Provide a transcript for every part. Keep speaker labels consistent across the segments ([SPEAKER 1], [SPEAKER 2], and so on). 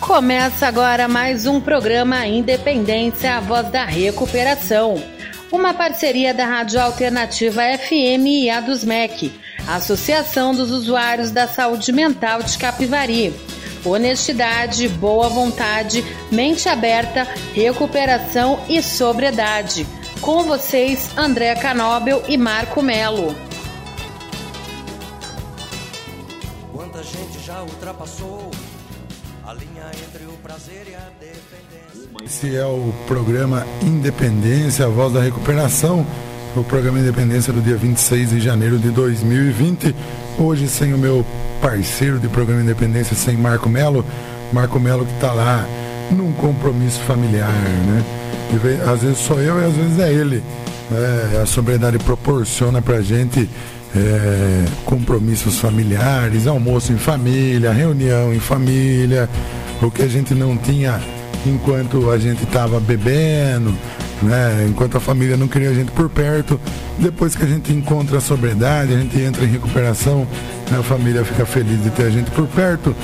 [SPEAKER 1] Começa agora mais um programa Independência, a voz da recuperação. Uma parceria da Rádio Alternativa FM e a dos MEC, Associação dos Usuários da Saúde Mental de Capivari. Honestidade, boa vontade, mente aberta, recuperação e sobriedade. Com vocês, André Canóbel e Marco Melo.
[SPEAKER 2] Ultrapassou a linha entre o prazer e a dependência.
[SPEAKER 3] Esse é o programa Independência, a voz da recuperação. O programa Independência do dia 26 de janeiro de 2020. Hoje sem o meu parceiro de programa Independência, sem Marco Melo. Marco Melo que está lá num compromisso familiar, né? E às vezes sou eu e às vezes é ele. É, a sobriedade proporciona pra gente é, compromissos familiares, almoço em família, reunião em família, o que a gente não tinha enquanto a gente estava bebendo, né? enquanto a família não queria a gente por perto. Depois que a gente encontra a sobriedade, a gente entra em recuperação, né? a família fica feliz de ter a gente por perto.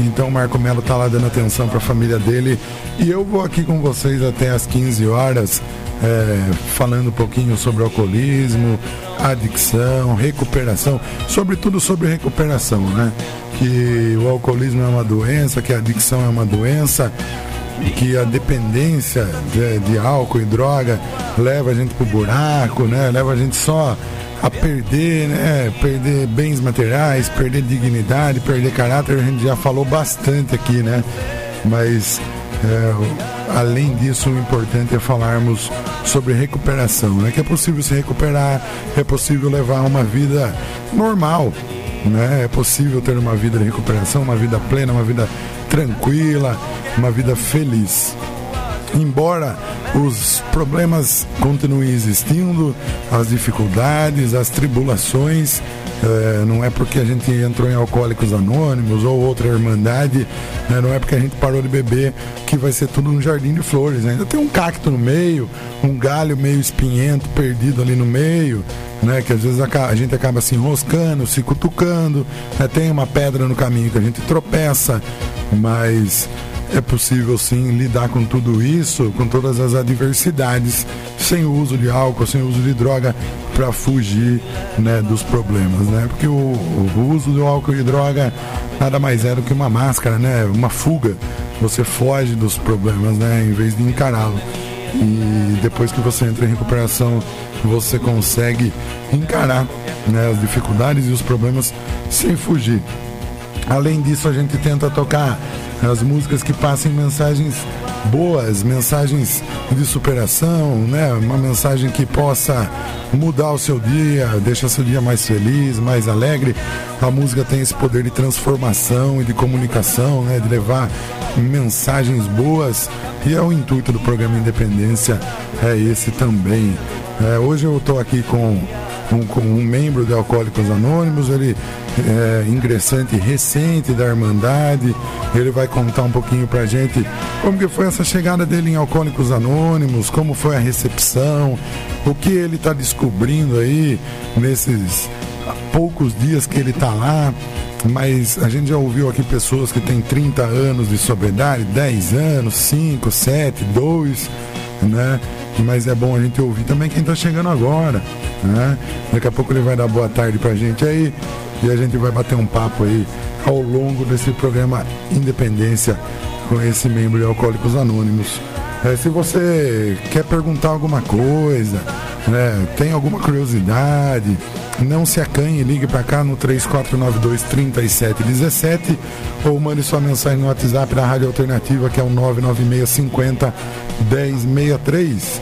[SPEAKER 3] Então o Marco Melo está lá dando atenção para a família dele. E eu vou aqui com vocês até às 15 horas é, falando um pouquinho sobre alcoolismo, adicção, recuperação, sobretudo sobre recuperação, né? Que o alcoolismo é uma doença, que a adicção é uma doença, que a dependência de, de álcool e droga leva a gente pro buraco, né? Leva a gente só a perder, né? Perder bens materiais, perder dignidade, perder caráter, a gente já falou bastante aqui, né? Mas é, além disso, o importante é falarmos sobre recuperação, né? Que é possível se recuperar, é possível levar uma vida normal, né? É possível ter uma vida de recuperação, uma vida plena, uma vida tranquila, uma vida feliz. Embora os problemas continuem existindo, as dificuldades, as tribulações, é, não é porque a gente entrou em Alcoólicos Anônimos ou outra irmandade, né, não é porque a gente parou de beber que vai ser tudo um jardim de flores. Né? Ainda tem um cacto no meio, um galho meio espinhento perdido ali no meio, né, que às vezes a, gente acaba se enroscando, se cutucando, né, tem uma pedra no caminho que a gente tropeça, mas é possível sim lidar com tudo isso, com todas as adversidades, sem o uso de álcool, sem o uso de droga, para fugir né, dos problemas, né? Porque o, o, uso do álcool e droga nada mais é do que uma máscara, né? Uma fuga. Você foge dos problemas, né? Em vez de encará-lo. E depois que você entra em recuperação, você consegue encarar né, as dificuldades e os problemas sem fugir. Além disso, a gente tenta tocar as músicas que passem mensagens boas, mensagens de superação, né? Uma mensagem que possa mudar o seu dia, deixar seu dia mais feliz, mais alegre. A música tem esse poder de transformação e de comunicação, né? De levar mensagens boas e é o intuito do programa Independência é esse também. É, hoje eu estou aqui com um, um membro de Alcoólicos Anônimos, ele é ingressante recente da Irmandade, ele vai contar um pouquinho pra gente como que foi essa chegada dele em Alcoólicos Anônimos, como foi a recepção, o que ele está descobrindo aí nesses poucos dias que ele está lá, mas a gente já ouviu aqui pessoas que têm 30 anos de sobriedade, 10 anos, 5, 7, 2, né? Mas é bom a gente ouvir também quem está chegando agora, né? Daqui a pouco ele vai dar boa tarde pra gente aí e a gente vai bater um papo aí ao longo desse programa Independência com esse membro de Alcoólicos Anônimos. É, se você quer perguntar alguma coisa, né, tem alguma curiosidade, não se acanhe, ligue para cá no 3492 3717 ou mande sua mensagem no WhatsApp da Rádio Alternativa, que é o 99650 1063.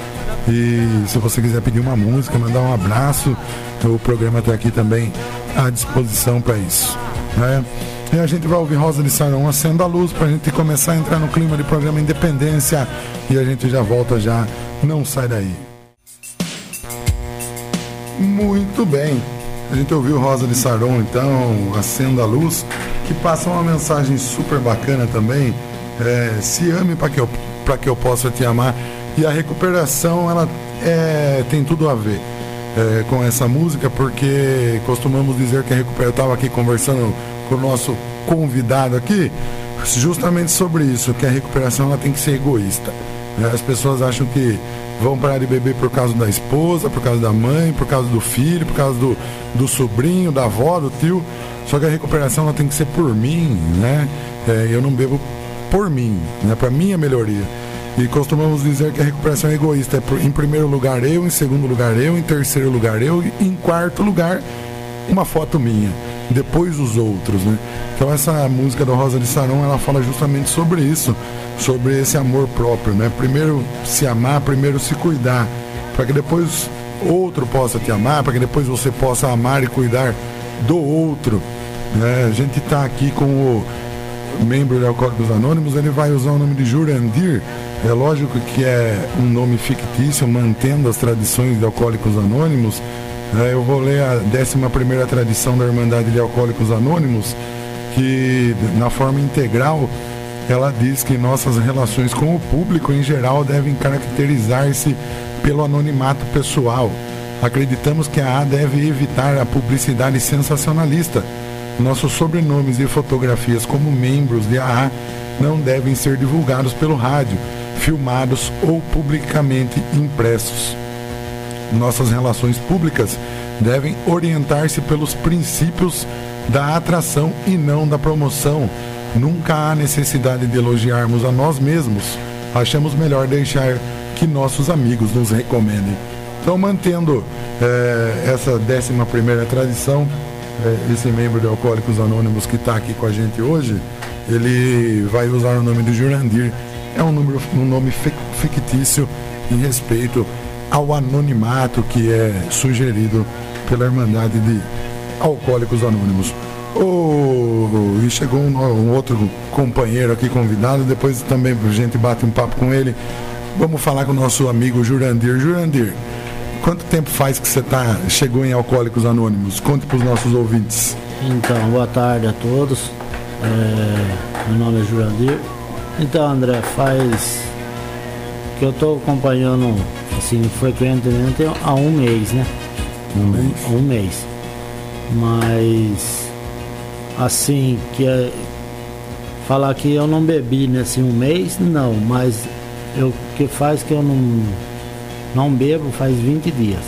[SPEAKER 3] E se você quiser pedir uma música, mandar um abraço, o programa está aqui também à disposição para isso. Né? E a gente vai ouvir Rosa de Sarão acenda a luz para a gente começar a entrar no clima de programa Independência e a gente já volta já. Não sai daí. Muito bem. A gente ouviu Rosa de Saron, então, Acenda a Luz, que passa uma mensagem super bacana também. É, se ame para que, eu, que eu possa te amar. E a recuperação, ela é, tem tudo a ver. é, com essa música, porque costumamos dizer que a Recupera. Eu estava aqui conversando com o nosso convidado aqui, justamente sobre isso, que a recuperação ela tem que ser egoísta. Né? As pessoas acham que vão parar de beber por causa da esposa, por causa da mãe, por causa do filho, por causa do, do sobrinho, da avó, do tio. Só que a recuperação ela tem que ser por mim, né? É, eu não bebo por mim, né? Para minha melhoria. E costumamos dizer que a recuperação é egoísta. É por, em primeiro lugar eu, em segundo lugar eu, em terceiro lugar eu, e em quarto lugar uma foto minha. Depois os outros, né? Então essa música da Rosa de Saron, ela fala justamente sobre isso, sobre esse amor próprio, né? Primeiro se amar, primeiro se cuidar, para que depois outro possa te amar, para que depois você possa amar e cuidar do outro. Né? A gente está aqui com o membro de Alcoólicos Anônimos, ele vai usar o nome de Jurandir. É lógico que é um nome fictício, mantendo as tradições de Alcoólicos Anônimos. É, eu vou ler a 11 tradição da Irmandade de Alcoólicos Anônimos, que na forma integral ela diz que nossas relações com o público em geral devem caracterizar-se pelo anonimato pessoal. Acreditamos que a A deve evitar a publicidade sensacionalista nossos sobrenomes e fotografias como membros de AA não devem ser divulgados pelo rádio, filmados ou publicamente impressos. Nossas relações públicas devem orientar-se pelos princípios da atração e não da promoção. Nunca há necessidade de elogiarmos a nós mesmos. Achamos melhor deixar que nossos amigos nos recomendem. Então, mantendo eh, essa décima primeira tradição, é, esse membro de Alcoólicos Anônimos que está aqui com a gente hoje, ele vai usar o nome de Jurandir. É um, número, um nome fictício em respeito ao anonimato que é sugerido pela Irmandade de Alcoólicos Anônimos. Oh, e chegou um, um, outro companheiro aqui convidado, depois também a gente bate um papo com ele. Vamos falar com o nosso amigo Jurandir. Jurandir, Quanto tempo faz que você tá, chegou em Alcoólicos Anônimos? Conte para os nossos ouvintes.
[SPEAKER 4] Então, boa tarde a todos. É, meu nome é Jurandir. Então, André, faz que eu estou acompanhando assim frequentemente há um mês, né? Um, mês. Um, um mês. Mas assim que é, falar que eu não bebi nesse um mês, não, mas eu que faz que eu não não bebo faz 20 dias.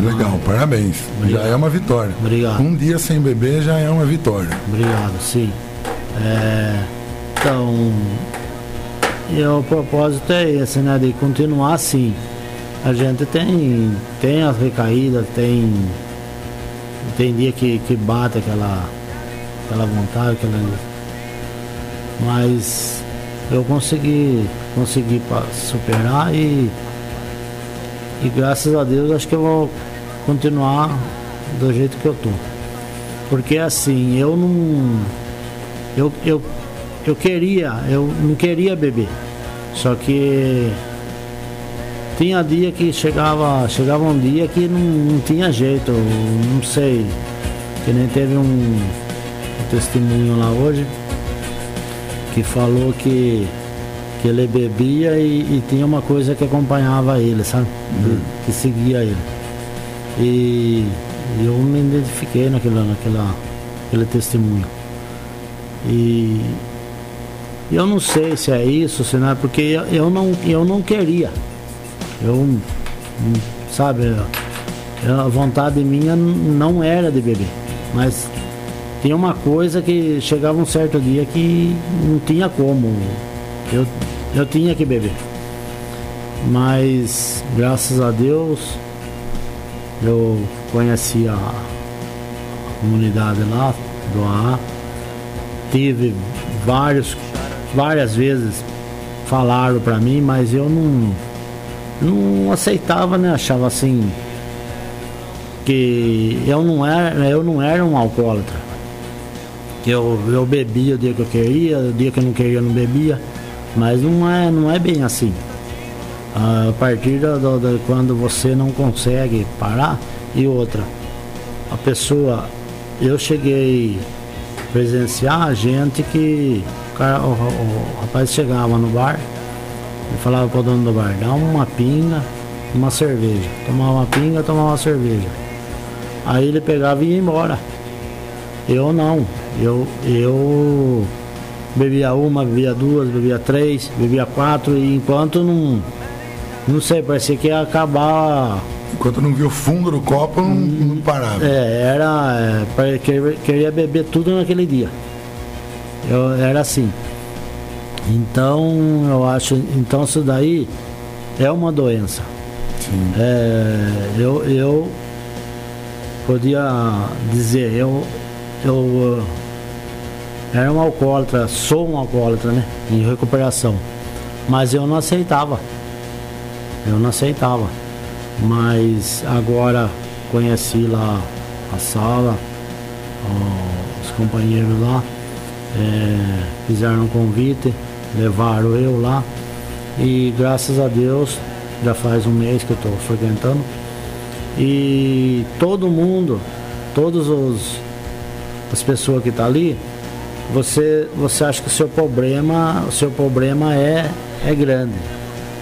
[SPEAKER 3] Legal, ah, parabéns. Obrigado. Já é uma vitória.
[SPEAKER 4] Obrigado.
[SPEAKER 3] Um dia sem beber já é uma vitória.
[SPEAKER 4] Obrigado, sim. É, então, e o propósito é esse, né? De continuar assim. A gente tem, tem as recaídas, tem, tem dia que, que bate aquela, aquela vontade, aquela. Mas eu consegui, consegui superar e e graças a Deus acho que eu vou continuar do jeito que eu tô. Porque assim, eu não. Eu, eu, eu queria, eu não queria beber. Só que tinha dia que chegava, chegava um dia que não, não tinha jeito, não sei. Que nem teve um, um testemunho lá hoje que falou que que ele bebia e, e, tinha uma coisa que acompanhava ele, sabe? Uhum. Que, seguia ele. E, eu me identifiquei naquela, naquela, naquele testemunho. E eu não sei se é isso, se não é, porque eu não, eu não queria. Eu, sabe, a vontade minha não era de beber. Mas tinha uma coisa que chegava um certo dia que não tinha como. Eu eu tinha que beber. Mas graças a Deus eu conheci a, a comunidade lá do AA. Tive vários, várias vezes falaram para mim, mas eu não, não aceitava, né? Achava assim que eu não era, eu não era um alcoólatra. Eu, eu bebia o dia que eu queria, o dia que eu não queria eu não bebia. Mas não é, não é bem assim. A partir de quando você não consegue parar e outra, a pessoa, eu cheguei a presenciar gente que cara, o, o, rapaz chegava no bar e falava para o dono do bar, dá uma pinga uma cerveja. Tomava uma pinga, tomava uma cerveja. Aí ele pegava e ia embora. Eu não. Eu, eu bebia uma, bebia duas, bebia três, bebia quatro, e enquanto não. Não sei, parecia que ia acabar.
[SPEAKER 3] Enquanto não viu o fundo do copo, não, não parava.
[SPEAKER 4] É, era. É, queria beber tudo naquele dia. Eu, era assim. Então eu acho. Então isso daí é uma doença.
[SPEAKER 3] Sim.
[SPEAKER 4] É, eu, eu podia dizer, eu, eu era um alcoólatra, sou um alcoólatra, né? Em recuperação. Mas eu não aceitava. Eu não aceitava. Mas agora conheci lá a sala, os companheiros lá, é, fizeram um convite, levaram eu lá e graças a Deus já faz um mês que eu estou frequentando e todo mundo, todas as pessoas que estão tá ali, você, você acha que o seu problema, o seu problema é, é grande.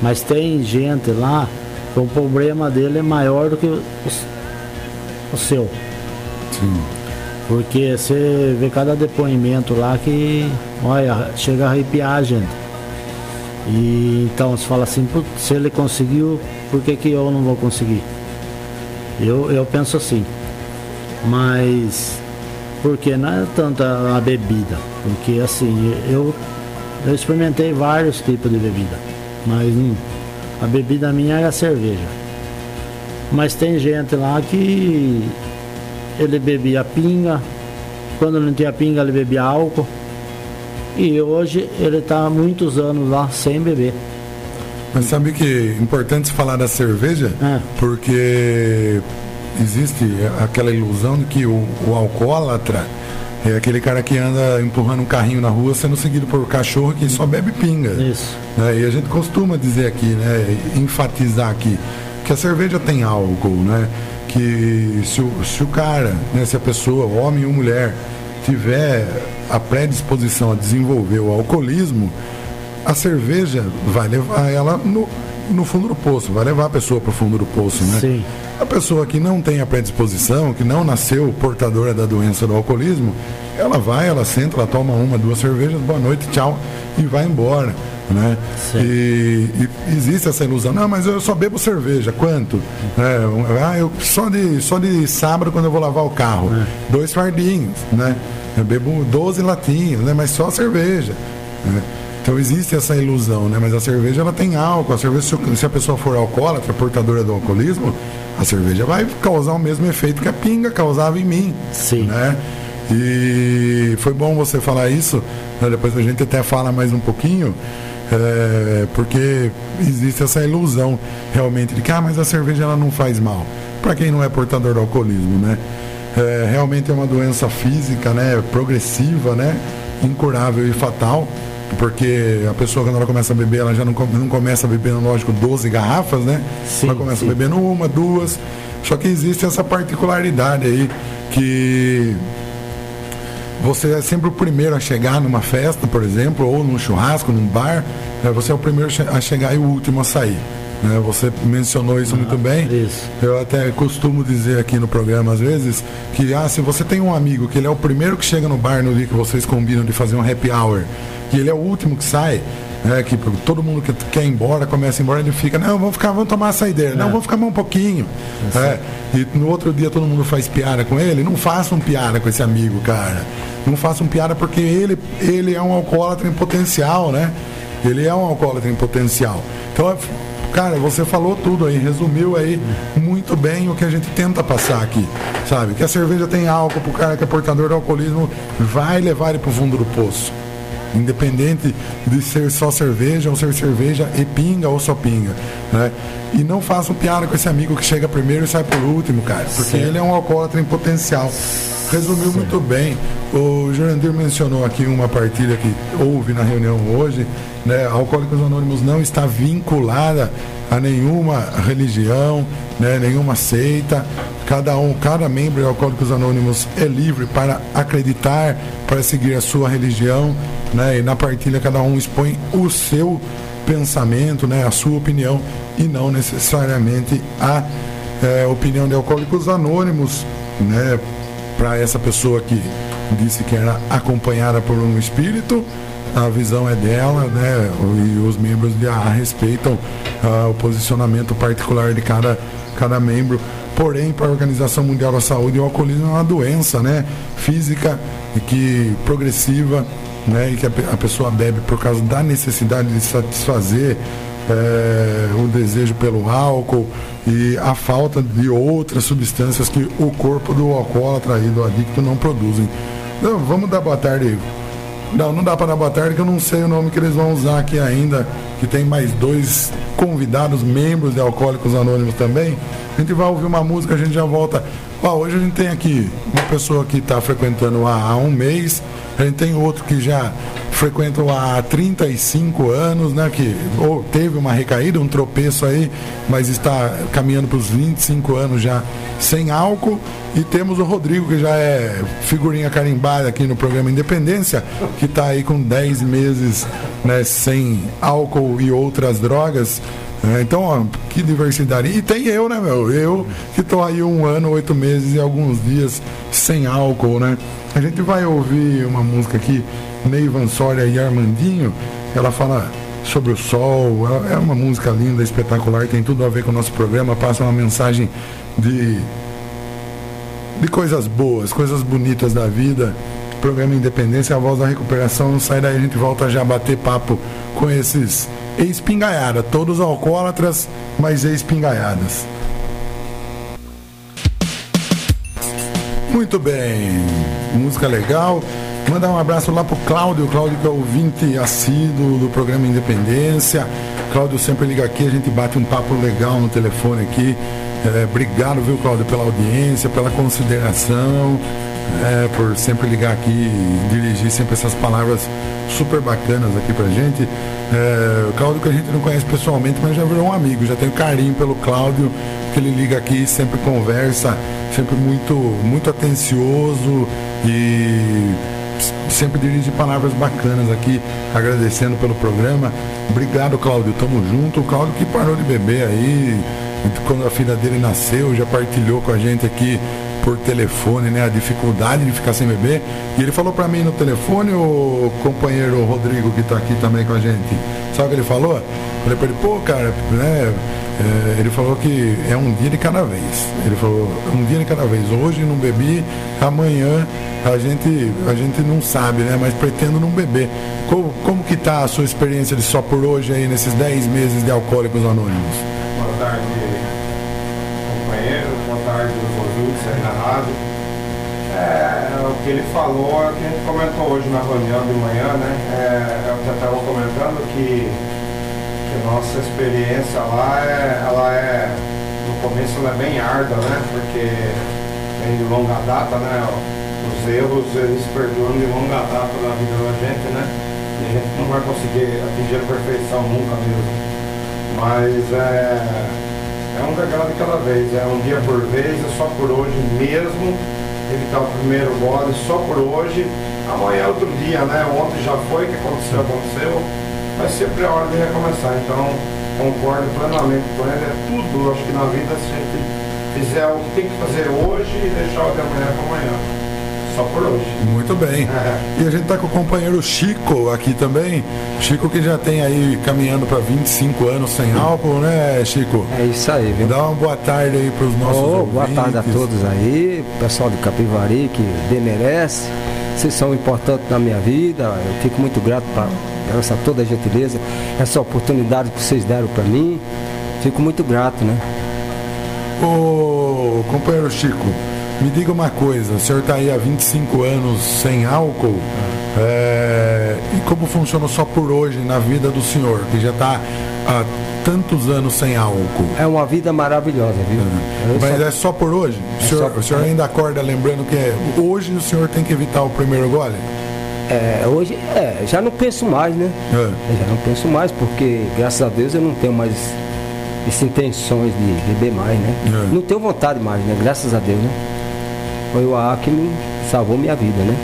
[SPEAKER 4] Mas tem gente lá que o problema dele é maior do que o, o seu.
[SPEAKER 3] Sim.
[SPEAKER 4] Porque você vê cada depoimento lá que, olha, chega a arrepiar a gente. E então você fala assim, se ele conseguiu, por que, que eu não vou conseguir? Eu, eu penso assim. Mas porque não é tanto a, a bebida, porque assim, eu, eu experimentei vários tipos de bebida, mas hum, a bebida minha era a cerveja. Mas tem gente lá que ele bebia pinga, quando não tinha pinga ele bebia álcool. E hoje ele está há muitos anos lá sem beber.
[SPEAKER 3] Mas sabe que é importante falar da cerveja?
[SPEAKER 4] É.
[SPEAKER 3] Porque existe aquela ilusão de que o, o alcoólatra é aquele cara que anda empurrando um carrinho na rua sendo seguido por um cachorro que só bebe pinga.
[SPEAKER 4] Isso.
[SPEAKER 3] Né? E a gente costuma dizer aqui, né? enfatizar aqui, que a cerveja tem álcool, né? Que se o, se o cara, né? se a pessoa, homem ou mulher, tiver a predisposição a desenvolver o alcoolismo, a cerveja vai levar ela no, no fundo do poço, vai levar a pessoa para o fundo do poço, né?
[SPEAKER 4] Sim.
[SPEAKER 3] A pessoa que não tem a predisposição, que não nasceu portadora da doença do alcoolismo, ela vai, ela senta, ela toma uma, duas cervejas, boa noite, tchau, e vai embora. Né? E, e, existe essa ilusão, não, mas eu só bebo cerveja, quanto? É, ah, eu, só, de, só de sábado quando eu vou lavar o carro,
[SPEAKER 4] É.
[SPEAKER 3] dois fardinhos, né? Eu bebo 12 latinhas, né? mas só cerveja. né? Então existe essa ilusão, né? Mas a cerveja ela tem álcool. A cerveja, se a pessoa for alcoólatra, portadora do alcoolismo, a cerveja vai causar o mesmo efeito que a pinga causava em mim.
[SPEAKER 4] Sim.
[SPEAKER 3] Né? E foi bom você falar isso. né? Depois a gente até fala mais um pouquinho. É, porque existe essa ilusão realmente de que ah, mas a cerveja ela não faz mal. Para quem não é portador do alcoolismo, né? É, realmente é uma doença física, né? Progressiva, né? Incurável e fatal. Porque a pessoa quando ela começa a beber, ela já não, não começa bebendo, lógico, 12 garrafas, né?
[SPEAKER 4] Sim,
[SPEAKER 3] ela começa
[SPEAKER 4] sim.
[SPEAKER 3] bebendo uma, duas. Só que existe essa particularidade aí que você é sempre o primeiro a chegar numa festa, por exemplo, ou num churrasco, num bar, né? você é o primeiro a chegar e o último a sair. né? Você mencionou isso muito bem.
[SPEAKER 4] isso.
[SPEAKER 3] Eu até costumo dizer aqui no programa às vezes que ah, se você tem um amigo que ele é o primeiro que chega no bar no dia que vocês combinam de fazer um happy hour, que ele é o último que sai, né, que todo mundo que quer ir embora, começa a ir embora, ele fica, não, vamos ficar, vamos tomar a saideira, não, vamos ficar mais um pouquinho. né? E no outro dia todo mundo faz piada com ele, não façam piada com esse amigo, cara. Não façam piada porque ele, ele é um alcoólatra em potencial, né? Ele é um alcoólatra em potencial. Então, é- cara, você falou tudo aí, resumiu aí muito bem o que a gente tenta passar aqui, sabe? Que a cerveja tem álcool pro cara que é portador do alcoolismo, vai levar ele pro fundo do poço. Independente de ser só cerveja ou ser cerveja e pinga ou só pinga, né? E não façam piada com esse amigo que chega primeiro e sai por último, cara, porque
[SPEAKER 4] Certo.
[SPEAKER 3] ele é um alcoólatra em potencial. Resumiu muito bem. O Jurandir mencionou aqui uma partilha que houve na reunião hoje, né? Alcoólicos Anônimos não está vinculada a nenhuma religião, né? nenhuma seita. Cada um, cada membro de Alcoólicos Anônimos é livre para acreditar, para seguir a sua religião, né? E na partilha cada um expõe o seu pensamento, né, a sua opinião e não necessariamente a é, opinião de Alcoólicos Anônimos, né, para essa pessoa que disse que era acompanhada por um espírito, a visão é dela, né, e os membros a respeitam uh, o posicionamento particular de cada, cada membro. Porém, para a Organização Mundial da Saúde, o alcoolismo é uma doença, né, física e que progressiva, né, e que a, a pessoa bebe por causa da necessidade de satisfazer é, o desejo pelo álcool e a falta de outras substâncias que o corpo do alcoólatra e do adicto não produzem. Então, vamos dar boa tarde. Não, não dá para dar boa tarde, que eu não sei o nome que eles vão usar aqui ainda, que tem mais dois convidados, membros de Alcoólicos Anônimos também. A gente vai ouvir uma música, a gente já volta. Ó, hoje a gente tem aqui uma pessoa que está frequentando há, um mês, a gente tem outro que já frequenta há 35 anos, né? Que ou teve uma recaída, um tropeço aí, mas está caminhando para os 25 anos já sem álcool. E temos o Rodrigo, que já é figurinha carimbada aqui no programa Independência, que está aí com 10 meses né, sem álcool e outras drogas. É, então, ó, que diversidade. E tem eu, né, meu? Eu que estou aí um ano, oito meses e alguns dias sem álcool, né? A gente vai ouvir uma música aqui, Neivan Soria e Armandinho. Ela fala sobre o sol. É uma música linda, espetacular, tem tudo a ver com o nosso programa. Passa uma mensagem de, de coisas boas, coisas bonitas da vida. Programa Independência, a voz da recuperação. Sai daí, a gente volta já a bater papo com esses ex-pingaiada, todos alcoólatras, mas ex-pingaiadas. Muito bem, música legal. Mandar um abraço lá pro Cláudio, Cláudio que é ouvinte assíduo do programa Independência. Cláudio sempre liga aqui, a gente bate um papo legal no telefone aqui. É, obrigado, viu, Cláudio, pela audiência, pela consideração, é, por sempre ligar aqui e dirigir sempre essas palavras super bacanas aqui pra gente. É, o Cláudio que a gente não conhece pessoalmente, mas já virou um amigo, já tenho carinho pelo Cláudio, que ele liga aqui, sempre conversa, sempre muito, muito atencioso e sempre dirige palavras bacanas aqui, agradecendo pelo programa. Obrigado, Cláudio, tamo junto. O Cláudio que parou de beber aí, quando a filha dele nasceu, já partilhou com a gente aqui por telefone, né? A dificuldade de ficar sem beber. E ele falou para mim no telefone, o companheiro Rodrigo que está aqui também com a gente. Sabe o que ele falou? Falei para ele, pô, cara, né? É, ele falou que é um dia de cada vez. Ele falou, um dia de cada vez. Hoje não bebi, amanhã a gente, a gente não sabe, né? Mas pretendo não beber. Como, como que tá a sua experiência de só por hoje aí, nesses 10 meses de Alcoólicos Anônimos?
[SPEAKER 5] Boa tarde, companheiro. Boa tarde, ouvintes aí na rádio. É, o que ele falou é o que a gente comentou hoje na reunião de manhã, né? É, eu já estava comentando que, que a nossa experiência lá, é, ela é, no começo ela é bem árdua, né? Porque vem de longa data, né? Os erros, eles perduram de longa data na vida da gente, né? E a gente não vai conseguir atingir a perfeição nunca mesmo. Mas é é um degrau de cada vez, é um dia por vez, é só por hoje mesmo. Evitar o primeiro gole só por hoje. Amanhã é outro dia, né? Ontem já foi, o que aconteceu, aconteceu. Mas sempre é hora de recomeçar. Então, concordo plenamente com ele. É tudo, acho que na vida, se a gente fizer o que tem que fazer hoje e deixar o de amanhã para amanhã. Só por hoje.
[SPEAKER 3] Muito bem. É. E a gente está com o companheiro Chico aqui também. Chico que já tem aí caminhando para 25 anos sem álcool, né, Chico?
[SPEAKER 6] É isso aí, viu?
[SPEAKER 3] Dá uma boa tarde aí para os nossos oh, ouvintes.
[SPEAKER 6] Boa tarde a todos aí, pessoal do Capivari que demerece. Vocês são importantes na minha vida. Eu fico muito grato para essa toda a gentileza, essa oportunidade que vocês deram para mim. Fico muito grato, né?
[SPEAKER 3] Ô, companheiro Chico, me diga uma coisa, o senhor está aí há 25 anos sem álcool, é, e como funciona só por hoje na vida do senhor, que já está há tantos anos sem álcool?
[SPEAKER 6] É uma vida maravilhosa, viu?
[SPEAKER 3] É. Mas só... é só por hoje? É o, senhor, só... o senhor ainda acorda lembrando que é, hoje o senhor tem que evitar o primeiro gole?
[SPEAKER 6] É, hoje, é, já não penso mais, né? É. Já não penso mais, porque graças a Deus eu não tenho mais essas intenções de beber mais, né? É. Não tenho vontade mais, né? Graças a Deus, né? Foi o AA que me salvou minha vida, né?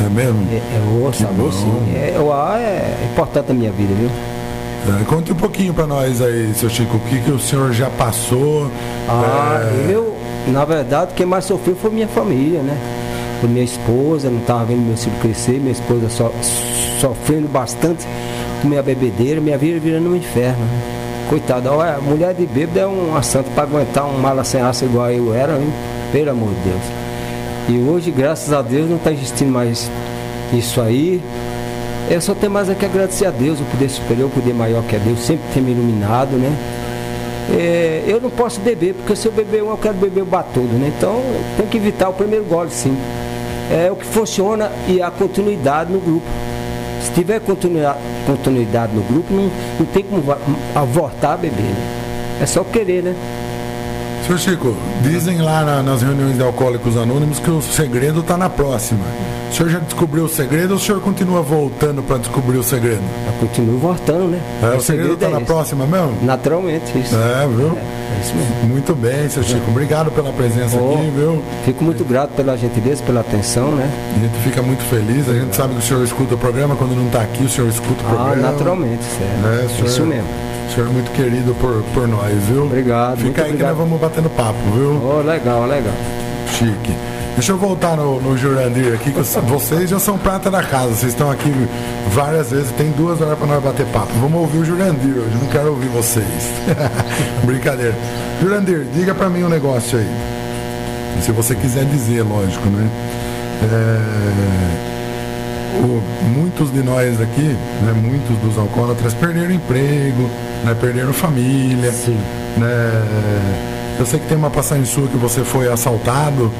[SPEAKER 3] É mesmo?
[SPEAKER 6] É, é o salvou sim. É, o AA é importante na minha vida, viu?
[SPEAKER 3] É, conte um pouquinho para nós aí, seu Chico, o que, que o senhor já passou.
[SPEAKER 6] Ah, é... eu, na verdade, quem mais sofreu foi minha família, né? Foi minha esposa, não estava vendo meu filho crescer, minha esposa so, sofrendo bastante com minha bebedeira, minha vida virando um inferno. Né? Coitada, a mulher de bêbado é uma santa para aguentar um mala sem aço igual eu era, hein? pelo amor de Deus. E hoje, graças a Deus, não está existindo mais isso aí. Eu só tenho mais é que agradecer a Deus, o poder superior, o poder maior que é Deus, sempre tem me iluminado, né? É, eu não posso beber, porque se eu beber um, eu quero beber o batudo, né? Então, tem que evitar o primeiro gole, sim. É o que funciona e a continuidade no grupo. Se tiver continuidade, continuidade no grupo, não, não tem como voltar a beber. Né? É só querer, né?
[SPEAKER 3] Senhor Chico, dizem lá na, nas reuniões de alcoólicos anônimos que o segredo está na próxima. O senhor já descobriu o segredo ou o senhor continua voltando para descobrir o segredo?
[SPEAKER 6] Eu continuo voltando, né?
[SPEAKER 3] É, o, segredo está é na esse. próxima mesmo?
[SPEAKER 6] Naturalmente, isso.
[SPEAKER 3] É, viu? É, é isso mesmo. Muito bem, seu Chico. Obrigado pela presença oh, aqui, viu?
[SPEAKER 6] Fico muito grato pela gentileza, pela atenção, né?
[SPEAKER 3] A gente fica muito feliz. A gente sabe que o senhor escuta o programa. Quando não está aqui, o senhor escuta o ah, programa.
[SPEAKER 6] Ah, naturalmente, certo. É, senhor... Isso mesmo.
[SPEAKER 3] O senhor é muito querido por, por nós, viu?
[SPEAKER 6] Obrigado.
[SPEAKER 3] Fica aí
[SPEAKER 6] obrigado.
[SPEAKER 3] que nós vamos batendo papo, viu?
[SPEAKER 6] Oh, legal, legal.
[SPEAKER 3] Chique. Deixa eu voltar no, no Jurandir aqui, que vocês já são prata da casa. Vocês estão aqui várias vezes, tem duas horas para nós bater papo. Vamos ouvir o Jurandir hoje, não quero ouvir vocês. Brincadeira. Jurandir, diga para mim um negócio aí. Se você quiser dizer, lógico, né? É o, muitos de nós aqui, né, muitos dos alcoólatras perderam emprego, né, perderam família.
[SPEAKER 4] Sim.
[SPEAKER 3] Né, eu sei que tem uma passagem sua que você foi assaltado,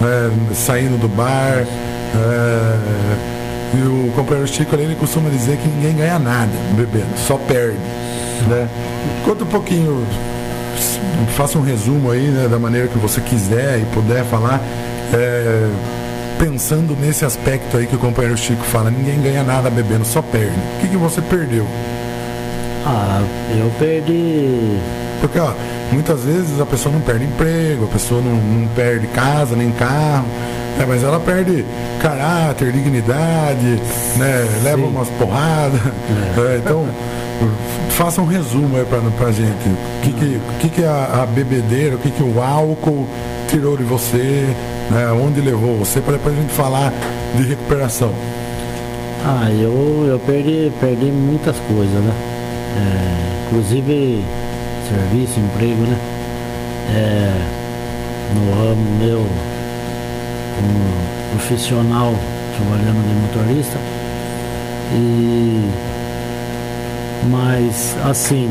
[SPEAKER 3] né, saindo do bar. É, e o companheiro Chico ele costuma dizer que ninguém ganha nada bebendo, só perde. Né? Conta um pouquinho, faça um resumo aí né, da maneira que você quiser e puder falar. É, pensando nesse aspecto aí que o companheiro Chico fala, ninguém ganha nada bebendo, só perde. O que, que você perdeu?
[SPEAKER 4] Ah, eu perdi.
[SPEAKER 3] Porque ó, muitas vezes a pessoa não perde emprego, a pessoa não, não perde casa nem carro, né, mas ela perde caráter, dignidade, né, leva umas porradas. É. É, então, faça um resumo aí pra gente. O que, que, que, que a, a bebedeira, o que, que o álcool tirou de você, né? Onde levou você, para depois a gente falar de recuperação.
[SPEAKER 4] Ah, eu, eu perdi, perdi muitas coisas, né? É, inclusive serviço, emprego, né? É, no ramo meu como profissional trabalhando de motorista. E mas assim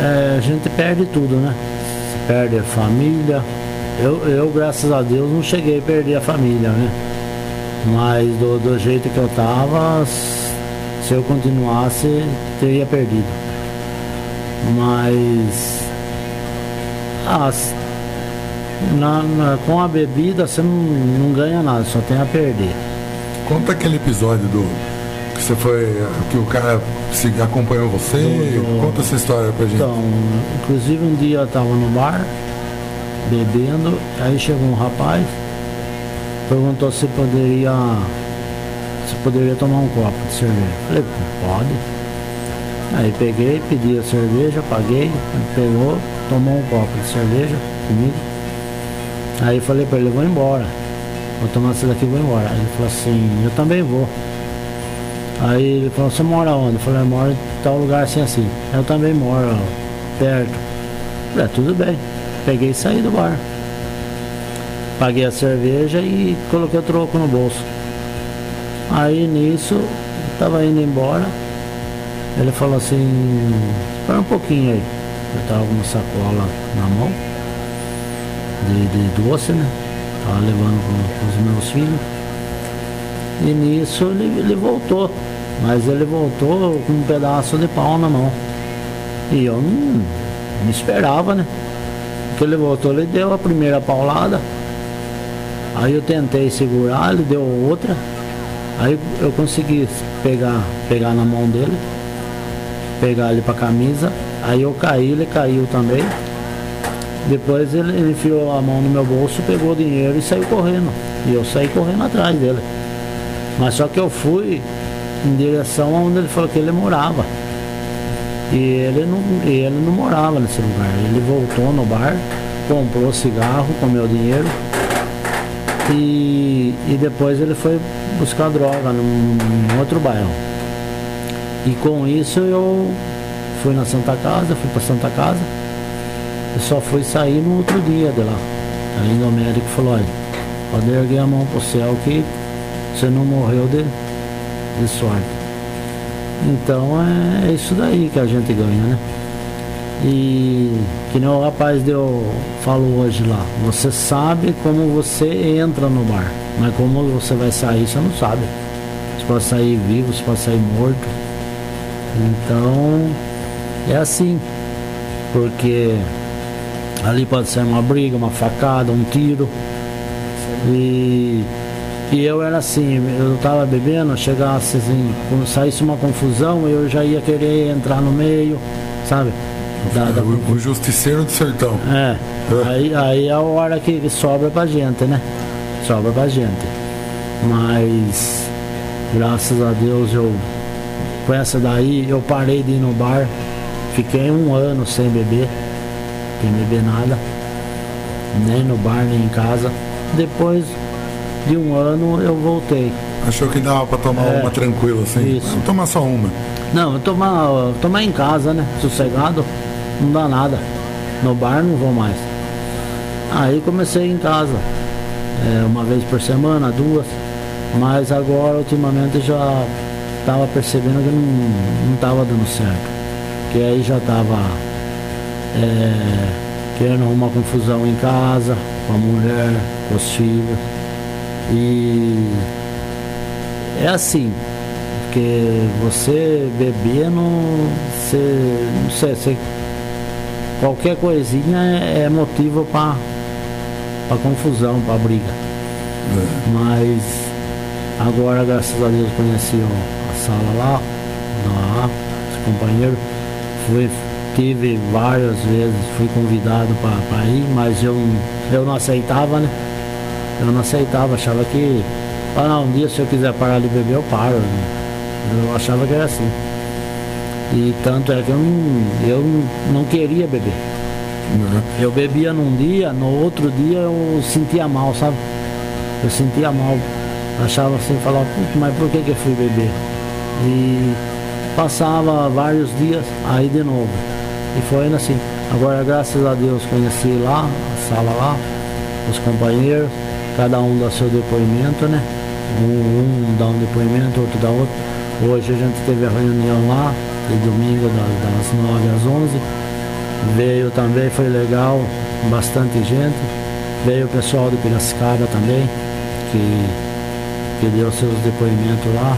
[SPEAKER 4] é, a gente perde tudo, né? perde a família. Eu, eu, graças a Deus, não cheguei a perder a família, né? Mas do, do jeito que eu tava, se eu continuasse, teria perdido. Mas as, na, na, com a bebida você não, não ganha nada, só tem a perder.
[SPEAKER 3] Conta aquele episódio do você foi. que o cara se acompanhou você. Do. Conta essa história pra gente.
[SPEAKER 4] Então, inclusive um dia eu tava no bar, bebendo, aí chegou um rapaz, perguntou se poderia. se poderia tomar um copo de cerveja. Falei, pode. Aí peguei, pedi a cerveja, paguei, pegou, tomou um copo de cerveja comigo. Aí falei pra ele, vou embora. Vou tomar essa daqui e vou embora. Aí ele falou assim, eu também vou. Aí ele falou, você mora onde? Eu falei, eu moro em tal lugar assim assim. Eu também moro perto. Eu falei, é, tudo bem. Peguei e saí do bar. Paguei a cerveja e coloquei o troco no bolso. Aí nisso, tava indo embora. Ele falou assim, espera um pouquinho aí. Eu tava com uma sacola na mão de, de doce, né? Tava levando com, com os meus filhos. E nisso ele, ele voltou. Mas ele voltou com um pedaço de pau na mão. E eu não, não esperava, né? Porque ele voltou, ele deu a primeira paulada. Aí eu tentei segurar, ele deu outra. Aí eu consegui pegar, pegar na mão dele, pegar ele pra camisa. Aí eu caí, ele caiu também. Depois ele enfiou a mão no meu bolso, pegou o dinheiro e saiu correndo. E eu saí correndo atrás dele. Mas só que eu fui em direção aonde ele falou que ele morava. E ele não, ele não morava nesse lugar. Ele voltou no bar, comprou cigarro com meu dinheiro e, e depois ele foi buscar droga num, num outro bairro. E com isso eu fui na Santa Casa, fui para Santa Casa. Eu só fui sair no outro dia de lá. Aí o médico falou, olha, pode erguer a mão pro céu que você não morreu de, de sorte. Então é, é isso daí que a gente ganha, né? E que nem o rapaz deu, falou hoje lá, você sabe como você entra no bar, mas como você vai sair, você não sabe. Você pode sair vivo, você pode sair morto. Então é assim, porque ali pode ser uma briga, uma facada, um tiro. E, e eu era assim, eu tava bebendo, chegasse assim, quando saísse uma confusão, eu já ia querer entrar no meio, sabe?
[SPEAKER 3] Da, da... O, o, justiceiro do sertão.
[SPEAKER 4] É. é. Aí, aí é a hora que sobra pra gente, né? Sobra pra gente. Mas graças a Deus eu com essa daí eu parei de ir no bar, fiquei um ano sem beber, sem beber nada, nem no bar nem em casa. Depois de um ano eu voltei.
[SPEAKER 3] Achou que dava para tomar é, uma tranquila assim? Isso. Tomar só uma.
[SPEAKER 4] Não, tomar, tomar em casa, né? Sossegado, não dá nada. No bar não vou mais. Aí comecei em casa. É, uma vez por semana, duas. Mas agora ultimamente já estava percebendo que não estava dando certo. Que aí já estava é, querendo uma confusão em casa, com a mulher, com os filhos. E é assim, porque você bebendo, você, não sei, você, qualquer coisinha é, é motivo para confusão, para briga. É. Mas agora, graças a Deus, conheci a sala lá, lá, os companheiros, fui, tive várias vezes, fui convidado para ir, mas eu, eu não aceitava, né? Eu não aceitava, achava que, ah não, um dia se eu quiser parar de beber eu paro. Eu achava que era assim. E tanto é que eu não, eu não queria beber. Uhum. Eu bebia num dia, no outro dia eu sentia mal, sabe? Eu sentia mal. Achava assim, falava, mas por que, que eu fui beber? E passava vários dias, aí de novo. E foi indo assim. Agora, graças a Deus, conheci lá, a sala lá, os companheiros cada um dá seu depoimento, né? Um, um dá um depoimento, outro dá outro. Hoje a gente teve a reunião lá, de domingo das, das 9 às 11. Veio também, foi legal, bastante gente. Veio o pessoal de Piracicaba também, que, que deu seus depoimentos lá.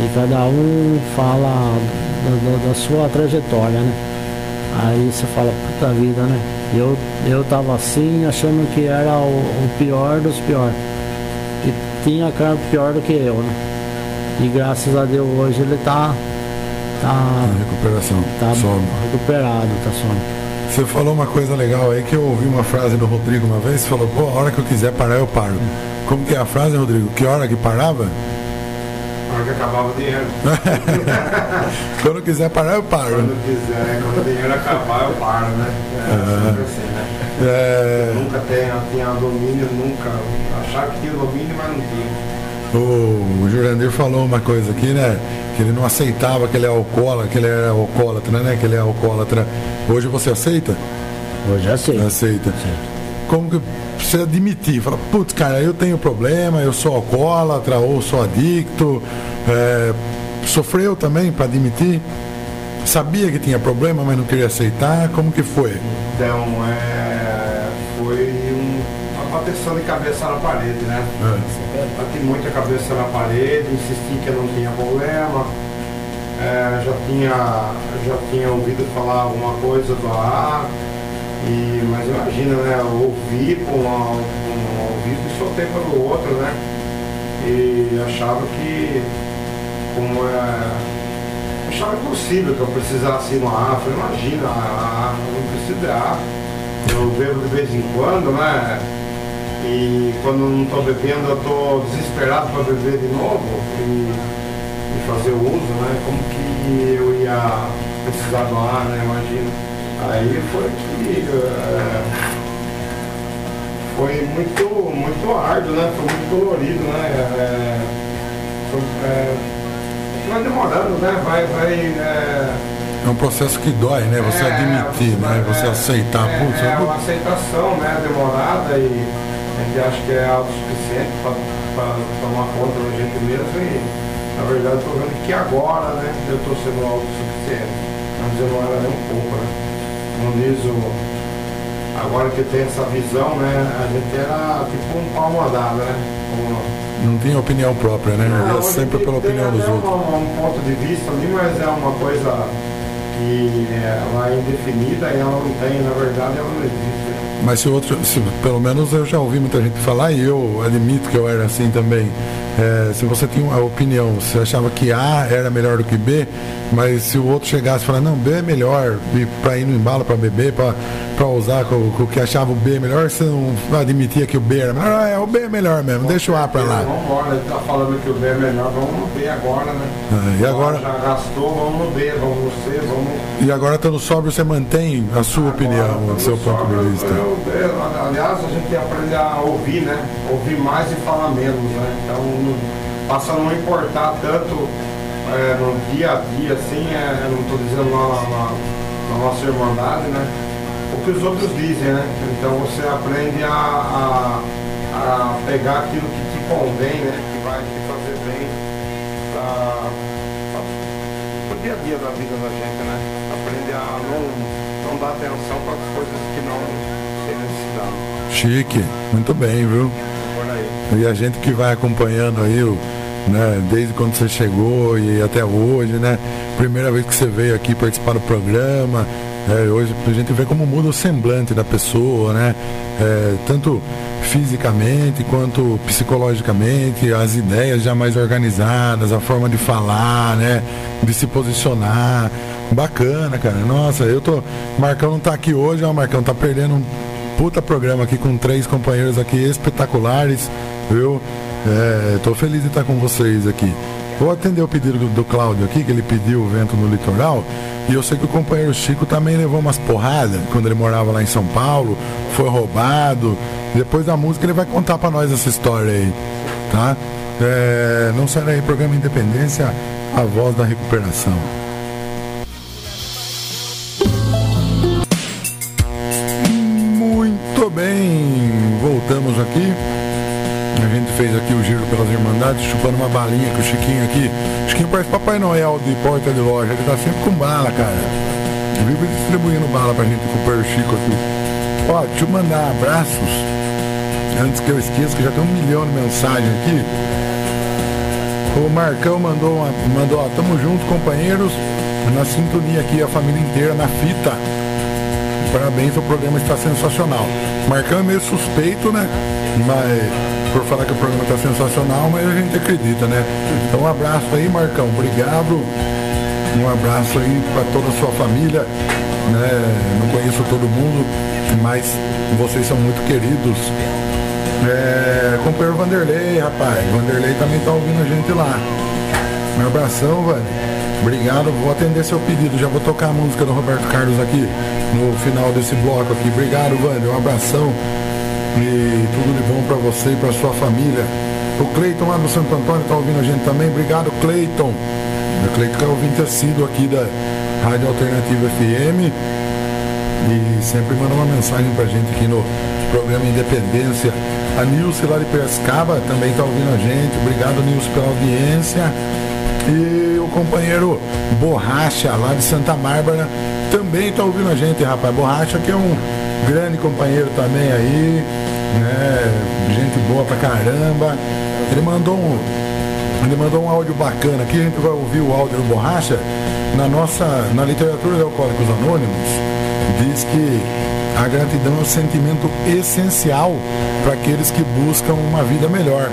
[SPEAKER 4] E cada um fala da, da, da sua trajetória, né? Aí você fala, puta vida, né? Eu, eu tava assim, achando que era o, o pior dos piores. E tinha cara pior do que eu, né? E graças a Deus hoje ele tá. Tá.
[SPEAKER 3] Em recuperação.
[SPEAKER 4] Tá some. recuperado, tá some.
[SPEAKER 3] Você falou uma coisa legal aí que eu ouvi uma frase do Rodrigo uma vez, falou, pô, a hora que eu quiser parar eu paro. Como que é a frase, Rodrigo? Que hora que parava?
[SPEAKER 5] Hora que acabava o dinheiro.
[SPEAKER 3] quando quiser parar, eu paro.
[SPEAKER 5] Quando quiser, quando o dinheiro acabar, eu paro, né? É, é. assim, né? É... Nunca tinha, tinha domínio, nunca. Achava que tinha domínio, mas não tinha.
[SPEAKER 3] O, Jurandir falou uma coisa aqui, né? Que ele não aceitava que ele é alcoólatra, que ele era alcoólatra, né? Que ele é alcoólatra. Hoje você aceita?
[SPEAKER 4] Hoje aceita.
[SPEAKER 3] Aceita. Aceito. Como que você admitir, fala, putz, cara, eu tenho problema, eu sou alcoólatra ou sou adicto, é, sofreu também para admitir? Sabia que tinha problema, mas não queria aceitar? Como que foi?
[SPEAKER 5] Então, é, foi um, uma bateção de cabeça na parede, né? É. Bati muita cabeça na parede, insisti que eu não tinha problema. É, já, tinha, já tinha ouvido falar alguma coisa do ar e, mas imagina, né? Ouvir com um, ouvido e soltei pelo outro, né? E achava que como é. Achava impossível que eu precisasse ir no ar. Falei, imagina, a, não preciso de ar. Eu bebo de vez em quando, né? E quando não estou bebendo eu estou desesperado para beber de novo e, e fazer o uso, né? Como que eu ia precisar doar, né? Imagina. Aí foi que é, foi muito, muito árduo, né? Foi muito dolorido, né? É, foi, é, vai demorando, né? Vai, vai. É,
[SPEAKER 3] é um processo que dói, né? Você é, admitir, né? Você aceitar.
[SPEAKER 5] É,
[SPEAKER 3] Putz,
[SPEAKER 5] é uma aceitação, né? Demorada e a gente acha que é autossuficiente para tomar conta da gente mesmo e na verdade, estou vendo que agora, né, eu estou sendo autossuficiente. Mas eu não era nem um pouco, né? Como diz o. Agora que tem essa visão, né? A gente era tipo um palmo andado, né?
[SPEAKER 3] Como... Não tinha opinião própria, né? Não, Ia sempre pela opinião dos outros.
[SPEAKER 5] Um, um ponto de vista ali, mas é uma coisa que é, ela é indefinida e ela não tem, na verdade, ela não existe.
[SPEAKER 3] Mas se outro, se, pelo menos eu já ouvi muita gente falar e eu admito que eu era assim também. É, se você tinha uma opinião, você achava que A era melhor do que B, mas se o outro chegasse e falar, não, B é melhor, para ir no embalo, para beber, para usar com, com o que achava o B melhor, você não admitia que o B era melhor, ah, é, o B é melhor mesmo, deixa o A para lá.
[SPEAKER 5] Vamos embora, ele tá falando que o B é melhor, vamos no B agora, né?
[SPEAKER 3] É, e agora?
[SPEAKER 5] Já gastou, vamos no B, vamos no C, vamos.
[SPEAKER 3] E agora estando sóbrio, você mantém a sua opinião, o seu ponto de vista.
[SPEAKER 5] Aliás, a gente aprende a ouvir, né? Ouvir mais e falar menos, né? Então passa a não importar tanto é, no dia a dia, assim, é, não estou dizendo na, na, na, nossa irmandade, né? O que os outros dizem, né? Então você aprende a, a, a pegar aquilo que te convém, né? Que vai te fazer bem para o dia a dia da vida da gente, né? Não, não dar atenção para as coisas que não têm necessidade.
[SPEAKER 3] Chique, muito bem, viu? E a gente que vai acompanhando aí o né? Desde quando você chegou e até hoje, né? Primeira vez que você veio aqui participar do programa. É, hoje a gente vê como muda o semblante da pessoa, né? É, tanto fisicamente quanto psicologicamente, as ideias já mais organizadas, a forma de falar, né? De se posicionar. Bacana, cara. Nossa, eu tô. Marcão tá aqui hoje, ó. Marcão tá perdendo um puta programa aqui com três companheiros aqui espetaculares? Estou é, feliz de estar com vocês aqui. Vou atender o pedido do, do Cláudio aqui, que ele pediu o vento no litoral. E eu sei que o companheiro Chico também levou umas porradas quando ele morava lá em São Paulo, foi roubado. Depois da música ele vai contar para nós essa história aí, tá? É, não sai daí, programa Independência, a voz da recuperação. Papai Noel de porta de loja, ele tá sempre com bala, cara. Vive distribuindo bala pra gente com o Chico aqui. Ó, deixa eu mandar abraços, antes que eu esqueça, que já tem um milhão de mensagens aqui. O Marcão mandou, uma, mandou, ó, tamo junto, companheiros, na sintonia aqui, a família inteira, na fita. Parabéns, o programa está sensacional. Marcão é meio suspeito, né? Mas por falar que o programa está sensacional, mas a gente acredita, né? Então um abraço aí, Marcão. Obrigado. Um abraço aí para toda a sua família. Né? Não conheço todo mundo, mas vocês são muito queridos. É, companheiro Vanderlei, rapaz. Vanderlei também tá ouvindo a gente lá. Um abração, velho. Obrigado, vou atender seu pedido. Já vou tocar a música do Roberto Carlos aqui no final desse bloco aqui. Obrigado, Wander. Um abração. E tudo de bom para você e para sua família. O Cleiton lá no Santo Antônio está ouvindo a gente também. Obrigado, Cleiton. O Cleiton é ouvinte assíduo aqui da Rádio Alternativa FM. E sempre manda uma mensagem para a gente aqui no programa Independência. A Nilce lá de Piracicaba também está ouvindo a gente. Obrigado, Nilce, pela audiência. E o companheiro Borracha, lá de Santa Bárbara, também está ouvindo a gente, rapaz. Borracha que é um grande companheiro também aí, né? Gente boa pra caramba. Ele mandou um, ele mandou um áudio bacana aqui, a gente vai ouvir o áudio do Borracha. Na nossa, na literatura de Alcoólicos Anônimos, diz que a gratidão é um sentimento essencial para aqueles que buscam uma vida melhor.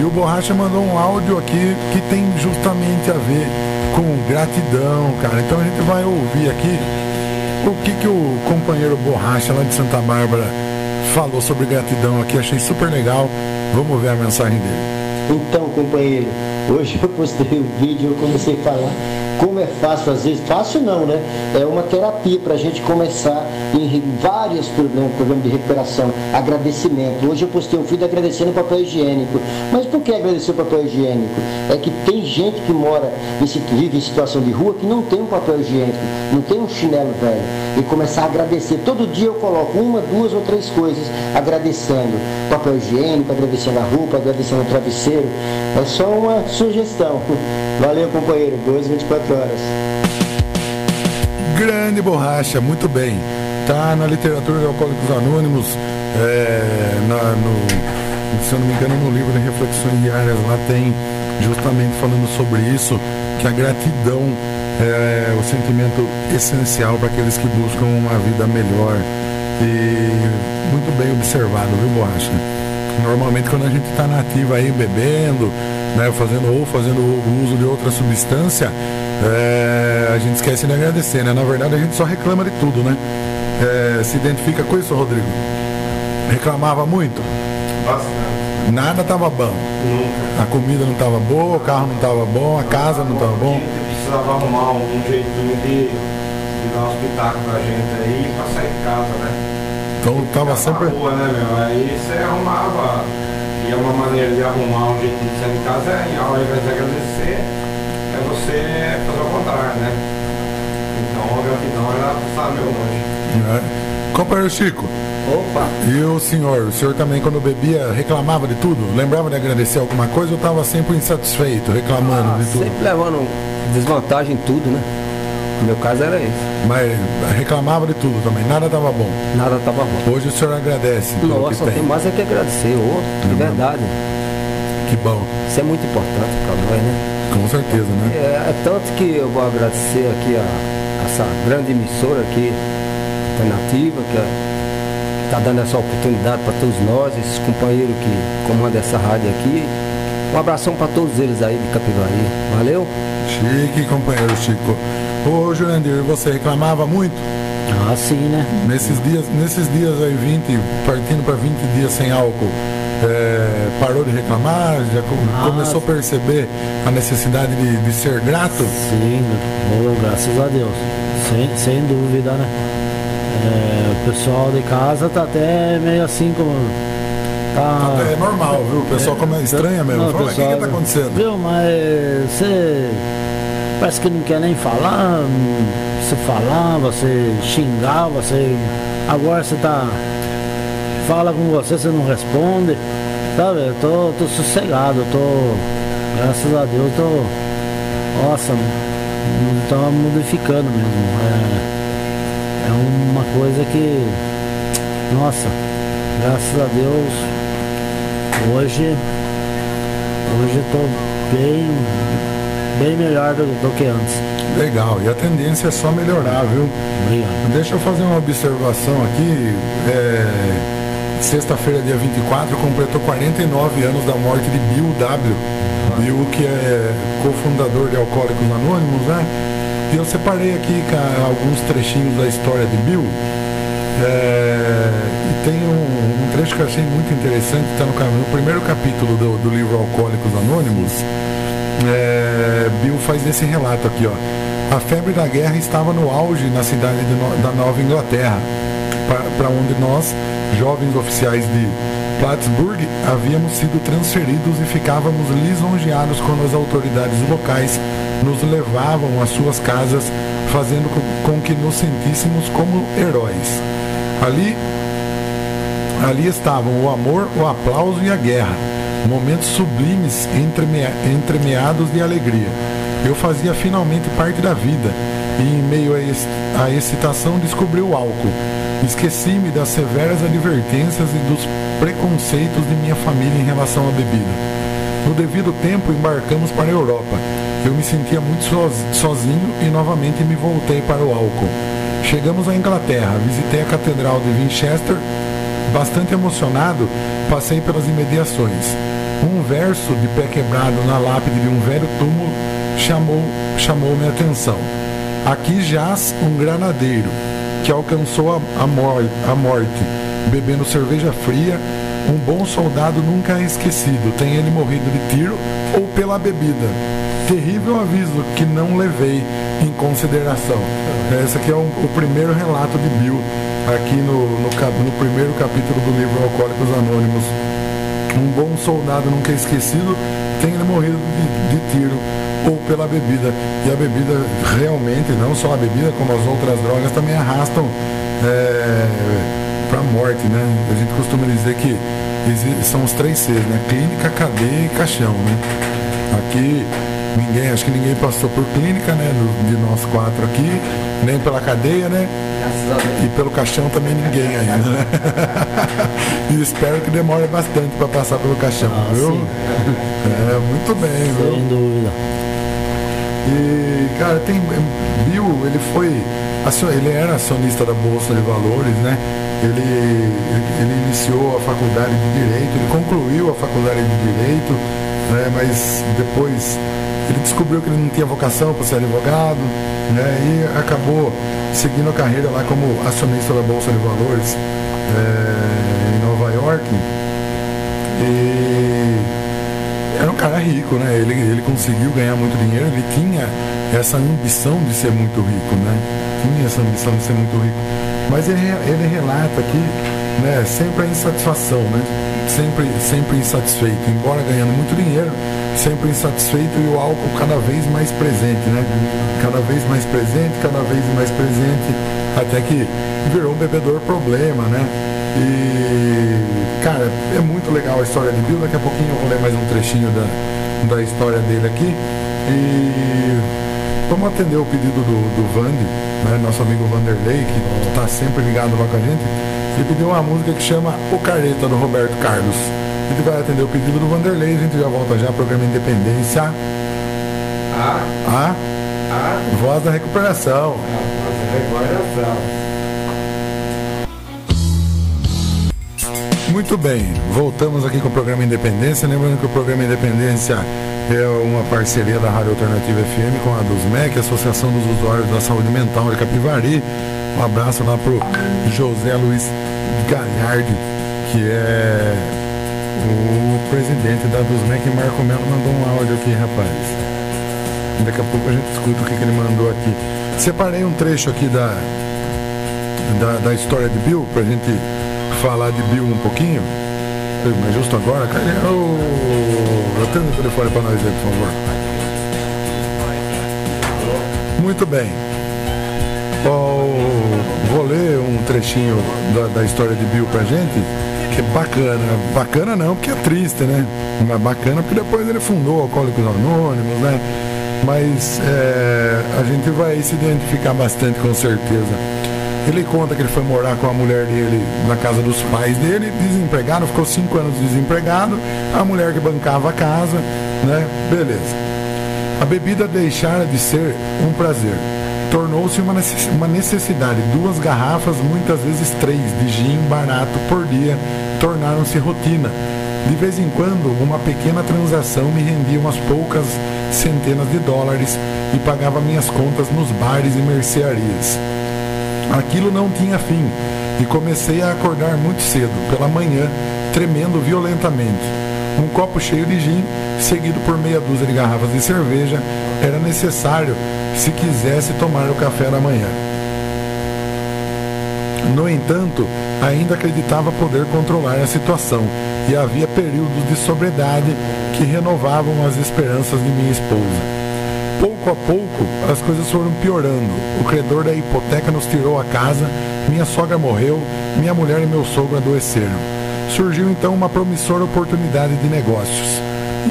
[SPEAKER 3] E o Borracha mandou um áudio aqui que tem justamente a ver com gratidão, cara. Então a gente vai ouvir aqui o que, que o companheiro Borracha lá de Santa Bárbara falou sobre gratidão aqui, achei super legal. Vamos ver a mensagem dele.
[SPEAKER 7] Então, companheiro, hoje eu postei o vídeo, eu comecei a falar como é fácil, às vezes, fácil não, né? É uma terapia para a gente começar em vários problemas, problemas de recuperação, agradecimento. Hoje eu postei um vídeo agradecendo o papel higiênico. Mas por que agradecer o papel higiênico? É que tem gente que mora, vive em situação de rua, que não tem um papel higiênico, não tem um chinelo velho. E começar a agradecer. Todo dia eu coloco uma, duas ou três coisas agradecendo. Papel higiênico, agradecendo a roupa, agradecendo o travesseiro. É só uma sugestão. Valeu, companheiro. Boas 24 horas.
[SPEAKER 3] Grande borracha, muito bem. Tá na literatura de Alcoólicos Anônimos, é, na, no, se eu não me engano, no livro de Reflexões Diárias, lá tem justamente falando sobre isso, que a gratidão é o sentimento essencial para aqueles que buscam uma vida melhor. E muito bem observado, viu, Borracha? Normalmente quando a gente está nativa aí bebendo, né, fazendo ou fazendo uso de outra substância, é, a gente esquece de agradecer, né? Na verdade a gente só reclama de tudo, né? É, se identifica com isso, Rodrigo? Reclamava muito?
[SPEAKER 5] Bastante.
[SPEAKER 3] Nada estava bom.
[SPEAKER 5] Nunca.
[SPEAKER 3] A comida não estava boa, o carro não estava bom, a casa não estava bom.
[SPEAKER 5] Precisava arrumar um jeitinho de, de dar um espetáculo pra gente aí pra sair de casa, né?
[SPEAKER 3] Então tava sempre.
[SPEAKER 5] rua, né, meu? Aí você arrumava. E é uma maneira de arrumar um jeitinho de sair de casa é, ao invés de agradecer, é você fazer o contrário, né? Então a gratidão ela está meio longe.
[SPEAKER 3] Né? Companheiro Chico,
[SPEAKER 6] Opa!
[SPEAKER 3] e o senhor? O senhor também, quando bebia, reclamava de tudo? Lembrava de agradecer alguma coisa ou estava sempre insatisfeito, reclamando
[SPEAKER 6] Ah,
[SPEAKER 3] de tudo?
[SPEAKER 6] sempre levando desvantagem em tudo, né? No meu caso era isso.
[SPEAKER 3] Mas reclamava de tudo também, nada estava bom.
[SPEAKER 6] Nada estava bom.
[SPEAKER 3] Hoje o senhor agradece
[SPEAKER 6] Nossa,
[SPEAKER 3] tem.
[SPEAKER 6] tem mais é que agradecer, ô, de
[SPEAKER 3] Uhum.
[SPEAKER 6] verdade.
[SPEAKER 3] Que bom,
[SPEAKER 6] Isso é muito importante para nós, né?
[SPEAKER 3] Com certeza, né?
[SPEAKER 6] É, é tanto que eu vou agradecer aqui a essa grande emissora aqui, alternativa, que está dando essa oportunidade para todos nós, esses companheiros que comandam essa rádio aqui. Um abração para todos eles aí de Capivari. Valeu?
[SPEAKER 3] Chique, companheiro Chico. Ô, Jurandir, você reclamava muito?
[SPEAKER 4] Ah, sim, né?
[SPEAKER 3] Nesses dias, nesses dias aí, 20, partindo para 20 dias sem álcool, é, parou de reclamar? Já
[SPEAKER 4] Ah,
[SPEAKER 3] começou a perceber a necessidade de, de ser grato?
[SPEAKER 4] Sim, oh, graças a Deus. Sem, sem dúvida, né? É, o pessoal de casa tá até meio assim como. Tá,
[SPEAKER 3] É normal, viu? O pessoal como é estranha mesmo.
[SPEAKER 4] Não,
[SPEAKER 3] Fala, o que, que
[SPEAKER 4] pessoal-
[SPEAKER 3] tá acontecendo?
[SPEAKER 4] Viu, mas você parece que não quer nem falar, não- você falar, você xingar, você. Agora você tá. Fala com você, você não responde. Sabe, eu tô, tô sossegado, eu tô. Graças a Deus, eu tô. Nossa, tá modificando mesmo. É, é uma coisa que. Nossa, graças a Deus, hoje Hoje eu tô bem, bem melhor do, do que antes.
[SPEAKER 3] Legal, e a tendência é só melhorar, viu?
[SPEAKER 4] Obrigado.
[SPEAKER 3] Deixa eu fazer uma observação aqui. É, Sexta-feira, dia 24, completou 49 anos da morte de Bill W. Bill, que é cofundador de Alcoólicos Anônimos, né? E eu separei aqui alguns trechinhos da história de Bill. É, e tem um, um trecho que eu achei muito interessante, está no, no primeiro capítulo do, do livro Alcoólicos Anônimos. É, Bill faz esse relato aqui, ó. A febre da guerra estava no auge na cidade de No- da Nova Inglaterra, para onde nós, jovens oficiais de Plattsburgh, havíamos sido transferidos e ficávamos lisonjeados quando as autoridades locais nos levavam às suas casas, fazendo com- com que nos sentíssemos como heróis. Ali Ali estavam o amor, o aplauso e a guerra, momentos sublimes entremea- entremeados de alegria. Eu fazia finalmente parte da vida e, em meio à excitação, descobri o álcool. Esqueci-me das severas advertências e dos preconceitos de minha família em relação à bebida. No devido tempo, embarcamos para a Europa. Eu me sentia muito soz- sozinho e novamente me voltei para o álcool. Chegamos à Inglaterra, visitei a Catedral de Winchester Bastante emocionado, passei pelas imediações. Um verso de pé quebrado na lápide de um velho túmulo chamou, chamou minha atenção. Aqui jaz um granadeiro que alcançou a, a, mor- a morte, bebendo cerveja fria Um bom soldado nunca é esquecido, tem ele morrido de tiro ou pela bebida. Terrível aviso que não levei em consideração. Esse aqui é o primeiro relato de Bill, aqui no, no, no primeiro capítulo do livro Alcoólicos Anônimos. Um bom soldado nunca é esquecido, tem ele morrido de, de tiro ou pela bebida. E a bebida realmente, não só a bebida, como as outras drogas, também arrastam é, para a morte, né? A gente costuma dizer que são os três Cs, né? Clínica, cadeia e caixão, né? Aqui ninguém, acho que ninguém passou por clínica, né? De nós quatro aqui, nem pela cadeia, né? E pelo caixão também ninguém ainda, né? e espero que demore bastante para passar pelo caixão, ah, viu? Sim. É, muito bem, Sem
[SPEAKER 4] viu? Sem dúvida.
[SPEAKER 3] E, cara, tem. Bill, ele foi. Ele era acionista da Bolsa de Valores, né? Ele, ele iniciou a faculdade de Direito, ele concluiu a faculdade de Direito, né? mas depois ele descobriu que ele não tinha vocação para ser advogado, né? E acabou seguindo a carreira lá como acionista da Bolsa de Valores é, em Nova York. E era um cara rico, né? Ele, ele conseguiu ganhar muito dinheiro, ele tinha essa ambição de ser muito rico, né? Tinha essa ambição de ser muito rico. Mas ele, ele relata aqui, né, sempre a insatisfação, né? Sempre, sempre insatisfeito, embora ganhando muito dinheiro, sempre insatisfeito e o álcool cada vez mais presente, né? Cada vez mais presente, cada vez mais presente, até que virou um bebedor problema, né? E, cara, é muito legal a história de Bill. Daqui a pouquinho eu vou ler mais um trechinho da, da história dele aqui. E vamos atender o pedido do, do Vande, né, nosso amigo Vanderlei, que está sempre ligado lá com a gente. Ele pediu uma música que chama O Careta, do Roberto Carlos. A gente vai atender o pedido do Vanderlei, a gente já volta já, programa Independência.
[SPEAKER 5] A.
[SPEAKER 3] A.
[SPEAKER 5] A.
[SPEAKER 3] Voz da recuperação.
[SPEAKER 5] A voz da recuperação.
[SPEAKER 3] Muito bem, voltamos aqui com o programa Independência. Lembrando que o programa Independência é uma parceria da Rádio Alternativa FM com a DUSMEC, Associação dos Usuários da Saúde Mental de Capivari. Um abraço lá pro José Luiz Galhardi, que é o presidente da DUSMEC. Marco Melo mandou um áudio aqui, rapaz. Daqui a pouco a gente escuta o que, que ele mandou aqui. Separei um trecho aqui da, da, da história de Bill pra gente falar de Bill um pouquinho? Mas justo agora, cara, eu, eu o telefone para nós aí, por favor. Muito bem. Oh, vou ler um trechinho da, da história de Bill pra gente, que é bacana. Bacana não, porque é triste, né? Mas bacana porque depois ele fundou Alcoólicos Anônimos, né? Mas é, a gente vai se identificar bastante com certeza. Ele conta que ele foi morar com a mulher dele na casa dos pais dele, desempregado, ficou cinco anos desempregado, a mulher que bancava a casa, né? Beleza. A bebida deixara de ser um prazer. Tornou-se uma necessidade. Duas garrafas, muitas vezes três, de gin barato por dia, tornaram-se rotina. De vez em quando, uma pequena transação me rendia umas poucas centenas de dólares e pagava minhas contas nos bares e mercearias. Aquilo não tinha fim e comecei a acordar muito cedo, pela manhã, tremendo violentamente. Um copo cheio de gin, seguido por meia dúzia de garrafas de cerveja, era necessário se quisesse tomar o café da manhã. No entanto, ainda acreditava poder controlar a situação e havia períodos de sobriedade que renovavam as esperanças de minha esposa. Pouco a pouco, as coisas foram piorando. O credor da hipoteca nos tirou a casa, minha sogra morreu, minha mulher e meu sogro adoeceram. Surgiu então uma promissora oportunidade de negócios.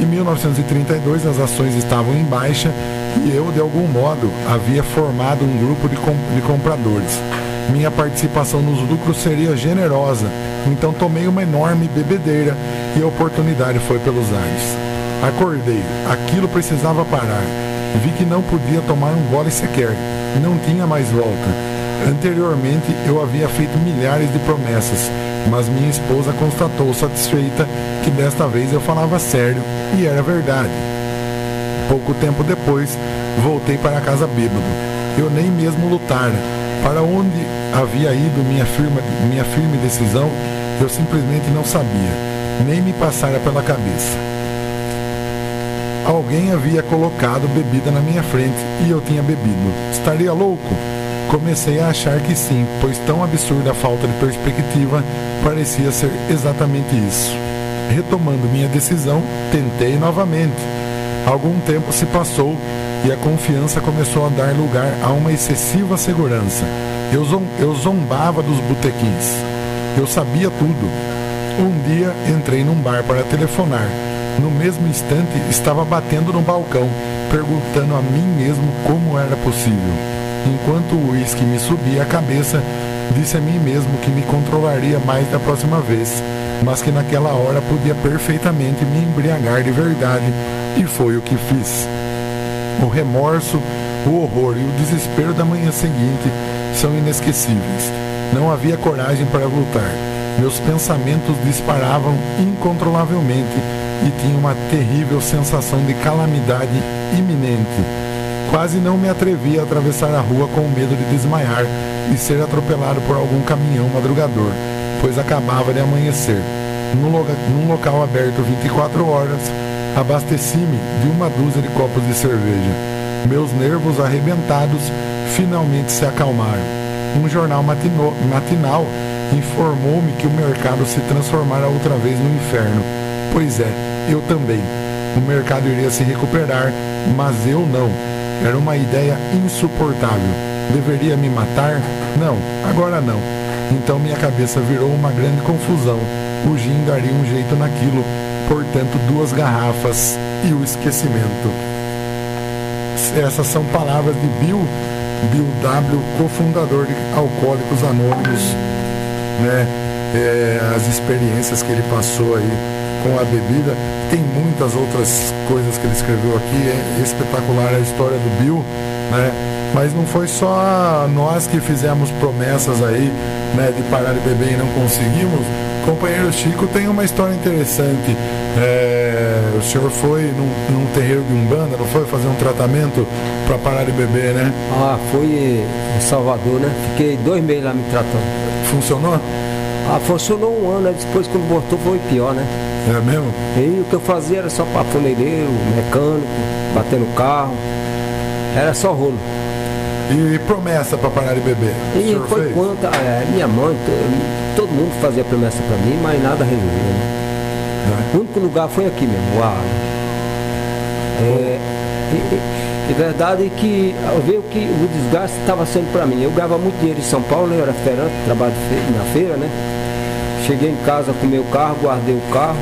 [SPEAKER 3] Em 1932, as ações estavam em baixa e eu, de algum modo, havia formado um grupo de, comp de compradores. Minha participação nos lucros seria generosa, então tomei uma enorme bebedeira e a oportunidade foi pelos ares. Acordei, aquilo precisava parar Vi que não podia tomar um gole sequer. Não tinha mais volta. Anteriormente eu havia feito milhares de promessas, mas minha esposa constatou satisfeita que desta vez eu falava sério e era verdade. Pouco tempo depois, voltei para casa bêbado. Eu nem mesmo lutara. Para onde havia ido minha firme, minha firme decisão, Eu simplesmente não sabia, nem me passara pela cabeça. Alguém havia colocado bebida na minha frente e eu tinha bebido. Estaria louco? Comecei a achar que sim, pois tão absurda a falta de perspectiva parecia ser exatamente isso. Retomando minha decisão, tentei novamente. Algum tempo se passou e a confiança começou a dar lugar a uma excessiva segurança. Eu, eu zombava dos botequins. Eu sabia tudo. Um dia entrei num bar para telefonar. No mesmo instante, estava batendo no balcão, perguntando a mim mesmo como era possível. Enquanto o uísque me subia a cabeça, disse a mim mesmo que me controlaria mais da próxima vez, mas que naquela hora podia perfeitamente me embriagar de verdade, e foi o que fiz. O remorso, o horror e o desespero da manhã seguinte são inesquecíveis. Não havia coragem para lutar. Meus pensamentos disparavam incontrolavelmente e tinha uma terrível sensação de calamidade iminente. Quase não me atrevi a atravessar a rua com medo de desmaiar e ser atropelado por algum caminhão madrugador, pois acabava de amanhecer. Num, num local aberto 24 horas, abasteci-me de uma dúzia de copos de cerveja. Meus nervos arrebentados finalmente se acalmaram. Um jornal matinal informou-me que o mercado se transformara outra vez no inferno. Pois é, eu também. O mercado iria se recuperar, mas eu não. Era uma ideia insuportável. Deveria me matar? Não, agora não. Então minha cabeça virou uma grande confusão. O gin daria um jeito naquilo, portanto, duas garrafas e o esquecimento. Essas são palavras de Bill, Bill W., cofundador de Alcoólicos Anônimos, né? É, as experiências que ele passou aí com a bebida. Tem muitas outras coisas que ele escreveu aqui, é espetacular a história do Bill, né? Mas não foi só nós que fizemos promessas aí, né, de parar de beber e não conseguimos. O companheiro Chico tem uma história interessante. É, o senhor foi num, num terreiro de Umbanda, não foi fazer um tratamento para parar de beber, né?
[SPEAKER 6] Ah, foi em Salvador, né? Fiquei dois meses lá me tratando.
[SPEAKER 3] Funcionou?
[SPEAKER 6] Ah, funcionou um ano, depois quando voltou foi pior, né?
[SPEAKER 3] É mesmo?
[SPEAKER 6] E o que eu fazia era só para mecânico, bater no carro. Era só rolo.
[SPEAKER 3] E promessa para parar de beber?
[SPEAKER 6] E foi fez? quanto. É, minha mãe, todo mundo fazia promessa para mim, mas nada resolveu. Né? É. O único lugar foi aqui mesmo, o ar. É, e, verdade é que eu vi que o desgaste estava sendo para mim. Eu ganhava muito dinheiro em São Paulo, eu era feirante, trabalho na feira, né? Cheguei em casa com meu carro, guardei o carro,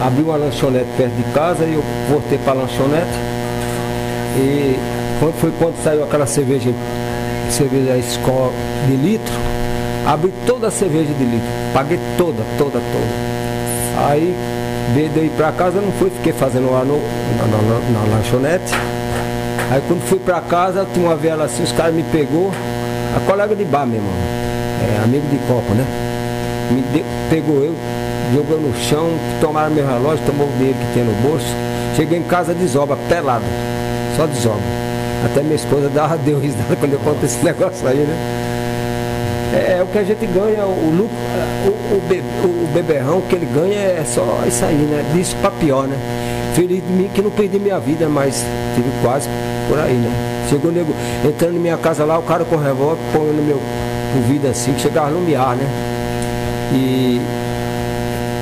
[SPEAKER 6] abri uma lanchonete perto de casa e eu voltei para a lanchonete. E foi quando saiu aquela cerveja, cerveja escola de litro, abri toda a cerveja de litro, paguei toda, toda, toda. Aí ir para casa, não fui, fiquei fazendo lá no, na, na, na lanchonete. Aí quando fui para casa, tinha uma vela assim, os caras me pegou, a colega de bar, meu irmão, é, amigo de copo, né? me deu, pegou eu, jogou no chão, tomaram meu relógio, tomou o dinheiro que tinha no bolso. Cheguei em casa desobra, pelado, só desobra. Até minha esposa dava, deu risada quando eu conto esse negócio aí, né? É, é o que a gente ganha, o lucro, o, o, bebe, o beberrão que ele ganha é só isso aí, né? Disso pra pior, né? Feliz de mim que não perdi minha vida, mas tive quase por aí, né? Chegou o nego entrando em minha casa lá, o cara com revólver, põe no meu ouvido assim, que chegava a lumiar, né? e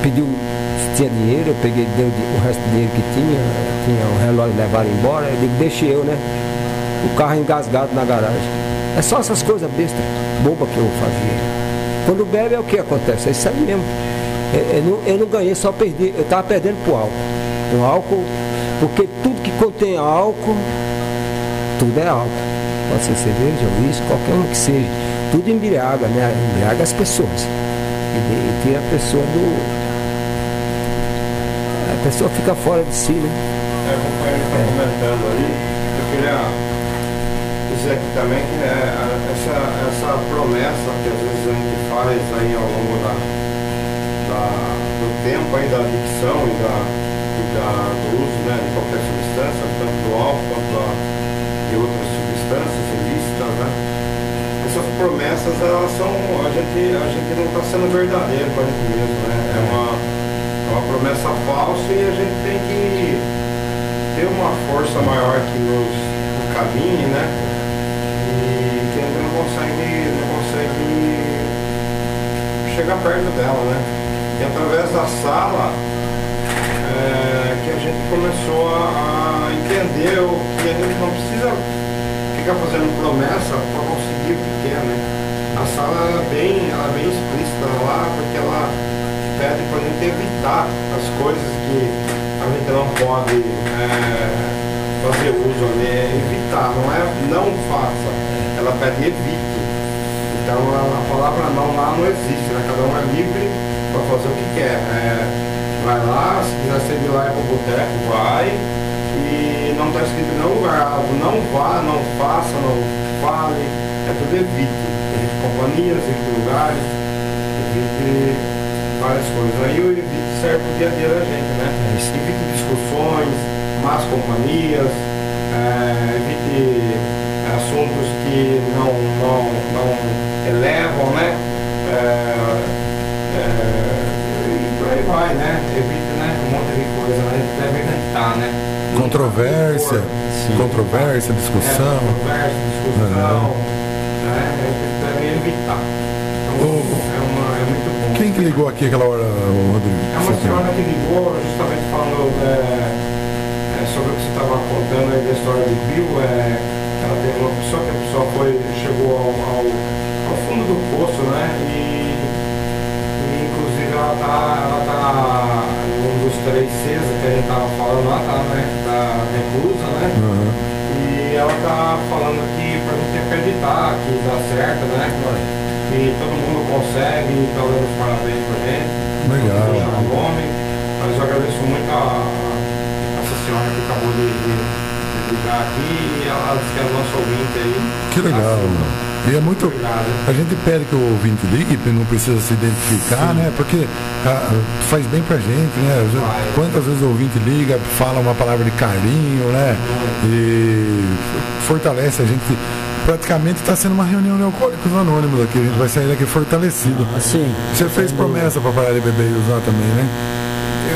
[SPEAKER 6] pediu se tinha dinheiro, eu peguei, deu o resto do dinheiro que tinha, tinha o relógio levaram embora, eu digo, deixei eu, né? O carro engasgado na garagem. É só essas coisas bestas, boba que eu fazia. Quando bebe é o que acontece, é isso aí mesmo. Eu, eu, não, eu não ganhei, só perdi, eu estava perdendo pro álcool. O álcool, porque tudo que contém álcool, tudo é álcool. Pode ser cerveja, uísque, qualquer um que seja. Tudo embriaga, né? Embriaga as pessoas e tira a pessoa do. A pessoa fica fora de si, né?
[SPEAKER 5] É, o companheiro está é. comentando aí, eu queria dizer aqui também que é, essa, essa promessa que às vezes a gente faz aí ao longo da, da do tempo aí da adicção e da, do uso né, de qualquer substância, álcool quanto da, de outras substâncias ilícitas, né? Essas promessas elas são. A gente, a gente não está sendo verdadeiro com a gente mesmo, né? É uma, é uma promessa falsa e a gente tem que ter uma força maior que nos caminhe, né? E que a gente não consegue, não consegue chegar perto dela, né? E através da sala a gente começou a, entender que a gente não precisa ficar fazendo promessa para conseguir o que quer, né? A sala é bem, ela é bem explícita lá, porque ela pede para a gente evitar as coisas que a gente não pode é, fazer uso ali, é evitar, não é não faça, ela pede evite. Então a, a palavra não lá não existe, né? cada um é livre para fazer o que quer. É, vai lá, se quiser servir lá para o boteco, vai e não está escrito em nenhum lugar algo, não vá, não faça, não fale, é tudo evite. Evite companhias, evite lugares, evite várias coisas. Aí o evite serve o dia a dia da gente, né? Evite discussões, más companhias, é, evite assuntos que não, não, não elevam, né? É, é, vai, né? Evite né? um monte de coisa, né? Deve evitar, né?
[SPEAKER 3] Controvérsia, controvérsia, discussão.
[SPEAKER 5] É, controvérsia, discussão. Né? Deve evitar. Então, oh, é, uma, é muito bom.
[SPEAKER 3] Quem que ligou aqui aquela hora, Rodrigo?
[SPEAKER 5] É uma senhora que ligou justamente falando é, é, sobre o que você estava contando aí da história de Bill. É, ela teve uma pessoa que a pessoa foi, chegou ao, ao, ao fundo do poço, né? E, e inclusive ela está tá dos três Cs que a gente estava falando lá, tá, né? Da reclusa, né? Uhum. E ela tá falando aqui para a gente acreditar que dá certo, né? Que todo mundo consegue, tá dando os parabéns pra gente.
[SPEAKER 3] Legal.
[SPEAKER 5] O nome. Mas eu agradeço muito a, a essa senhora que acabou de, de, de ligar aqui e ela disse que é nosso ouvinte aí.
[SPEAKER 3] Que legal, assim, e é muito. A gente pede que o ouvinte ligue, não precisa se identificar, Sim. né? Porque ah, faz bem pra gente, né? Quantas vezes o ouvinte liga, fala uma palavra de carinho, né? E fortalece a gente. Praticamente está sendo uma reunião de alcoólicos anônimos aqui. A gente vai sair daqui fortalecido.
[SPEAKER 4] Ah, sim.
[SPEAKER 3] Você fez promessa para parar de beber e usar também, né?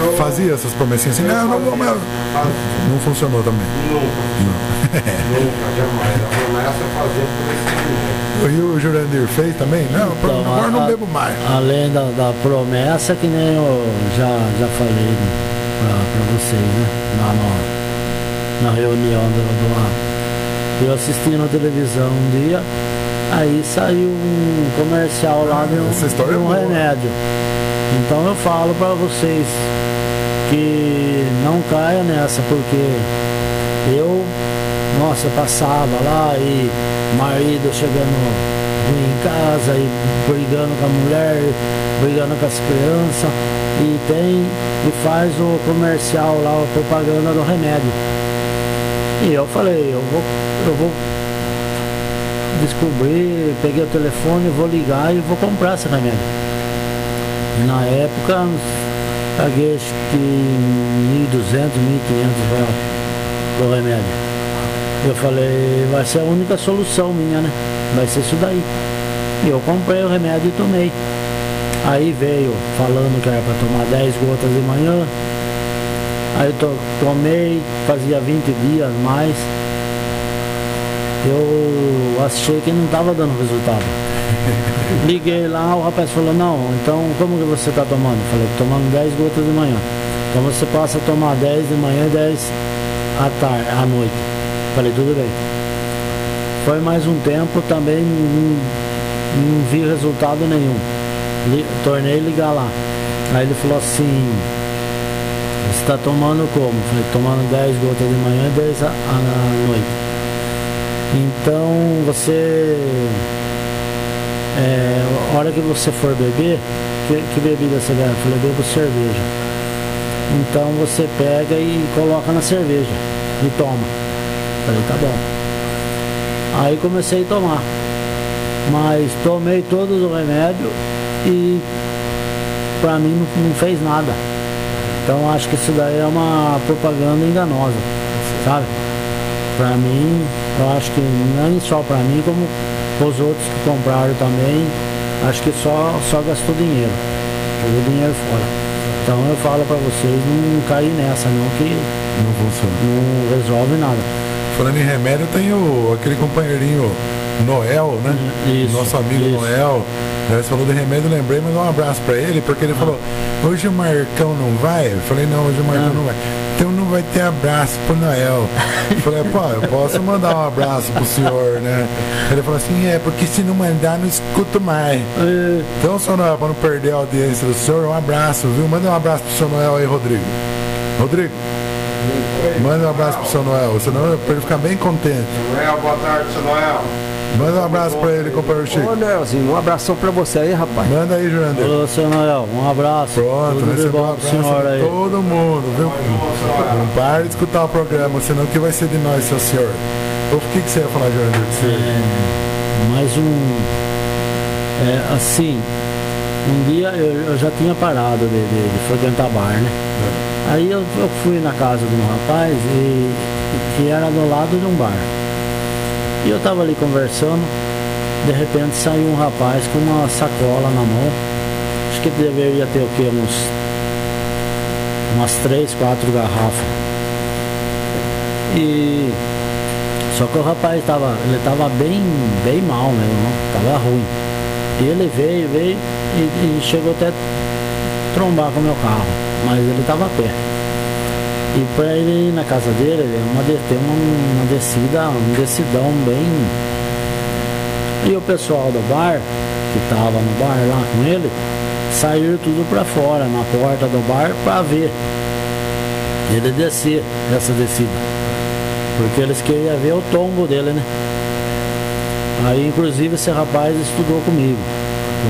[SPEAKER 3] Eu fazia essas promessinhas assim, não, não vou mais. Não funcionou também.
[SPEAKER 5] Nunca. Nunca, jamais. A promessa é fazer por
[SPEAKER 3] E o Jurandir fez também? Não, então, agora não bebo mais.
[SPEAKER 4] Além da, da, promessa, que nem eu já, já falei para vocês, né? Na, na, na reunião do, do Eu assisti na televisão um dia, aí saiu um comercial lá de um, de um é remédio. Então eu falo para vocês que não caia nessa, porque eu, nossa, passava lá e marido chegando em casa e brigando com a mulher, brigando com as crianças, e tem e faz o comercial lá, a propaganda do remédio. E eu falei, eu vou, eu vou descobrir, peguei o telefone, vou ligar e vou comprar esse remédio. Na época, paguei acho que 1.200, 1.500 reais do remédio. Eu falei, vai ser a única solução minha, né? Vai ser isso daí. E eu comprei o remédio e tomei. Aí veio falando que era para tomar 10 gotas de manhã. Aí eu to tomei, fazia 20 dias mais. Eu achei que não estava dando resultado. Liguei lá, o rapaz falou, não, então como que você está tomando? Falei, tomando 10 gotas de manhã. Então você passa a tomar 10 de manhã e 10 à tarde, à noite. Falei, tudo bem. Foi mais um tempo, também não, não vi resultado nenhum. Li, tornei ligar lá. Aí ele falou assim, você está tomando como? Falei, tomando 10 gotas de manhã e 10 à, à noite. Então você é, hora que você for beber, que, que bebida você bebe? Eu bebo cerveja. Então você pega e coloca na cerveja e toma. Falei, tá bom. Aí comecei a tomar. Mas tomei todos os remédios e pra mim não, não fez nada. Então acho que isso daí é uma propaganda enganosa, sabe? Pra mim, eu acho que nem só pra mim, como Os outros que compraram também, acho que só, só gastou dinheiro. Jogou dinheiro fora. Então eu falo para vocês não cair nessa não, que
[SPEAKER 3] não funciona.
[SPEAKER 4] Não resolve nada.
[SPEAKER 3] Falando em remédio, tem o, aquele companheirinho Noel, né? Isso, Nosso amigo isso. Noel. Você falou de remédio, lembrei, mas um abraço para ele, porque ele falou, hoje o Marcão não vai? Eu falei, não, hoje o Marcão não, não vai. Então não vai ter abraço pro Noel. Eu falei, pô, eu posso mandar um abraço pro senhor, né? Ele falou assim, é, porque se não mandar, não escuto mais. É. Então, senhor Noel, pra não perder a audiência do senhor, um abraço, viu? Manda um abraço pro senhor Noel aí, Rodrigo. Rodrigo. Manda um abraço pro seu Noel, senão pra ele ficar bem contente.
[SPEAKER 5] Noel, boa tarde, seu Noel.
[SPEAKER 3] Manda um abraço pra ele, companheiro Chico.
[SPEAKER 6] Ô, Noelzinho, um abração pra você aí, rapaz.
[SPEAKER 3] Manda aí, Jurandir.
[SPEAKER 4] Ô, seu Noel, um abraço.
[SPEAKER 3] Pronto, recebeu um abraço senhor aí. todo mundo, viu? Não pare de escutar o programa, senão o que vai ser de nós, seu senhor? O que, que você ia falar, Jurandir?
[SPEAKER 4] É, mais um... É, assim, um dia eu, eu já tinha parado de, de, de frequentar bar, né? É. Aí eu, eu, fui na casa de um rapaz e, que era do lado de um bar. E eu tava ali conversando, de repente saiu um rapaz com uma sacola na mão. Acho que deveria ter o quê? Uns, umas três, quatro garrafas. E só que o rapaz tava, ele tava bem, bem mal mesmo, tava ruim. E ele veio, veio e, e chegou até trombar com o meu carro, mas ele estava perto. E para ele na casa dele, é uma, tem uma, uma descida, um decidão bem. E o pessoal do bar, que estava no bar lá com ele, saiu tudo para fora, na porta do bar, para ver ele descer essa descida. Porque eles queriam ver o tombo dele, né? Aí inclusive esse rapaz estudou comigo,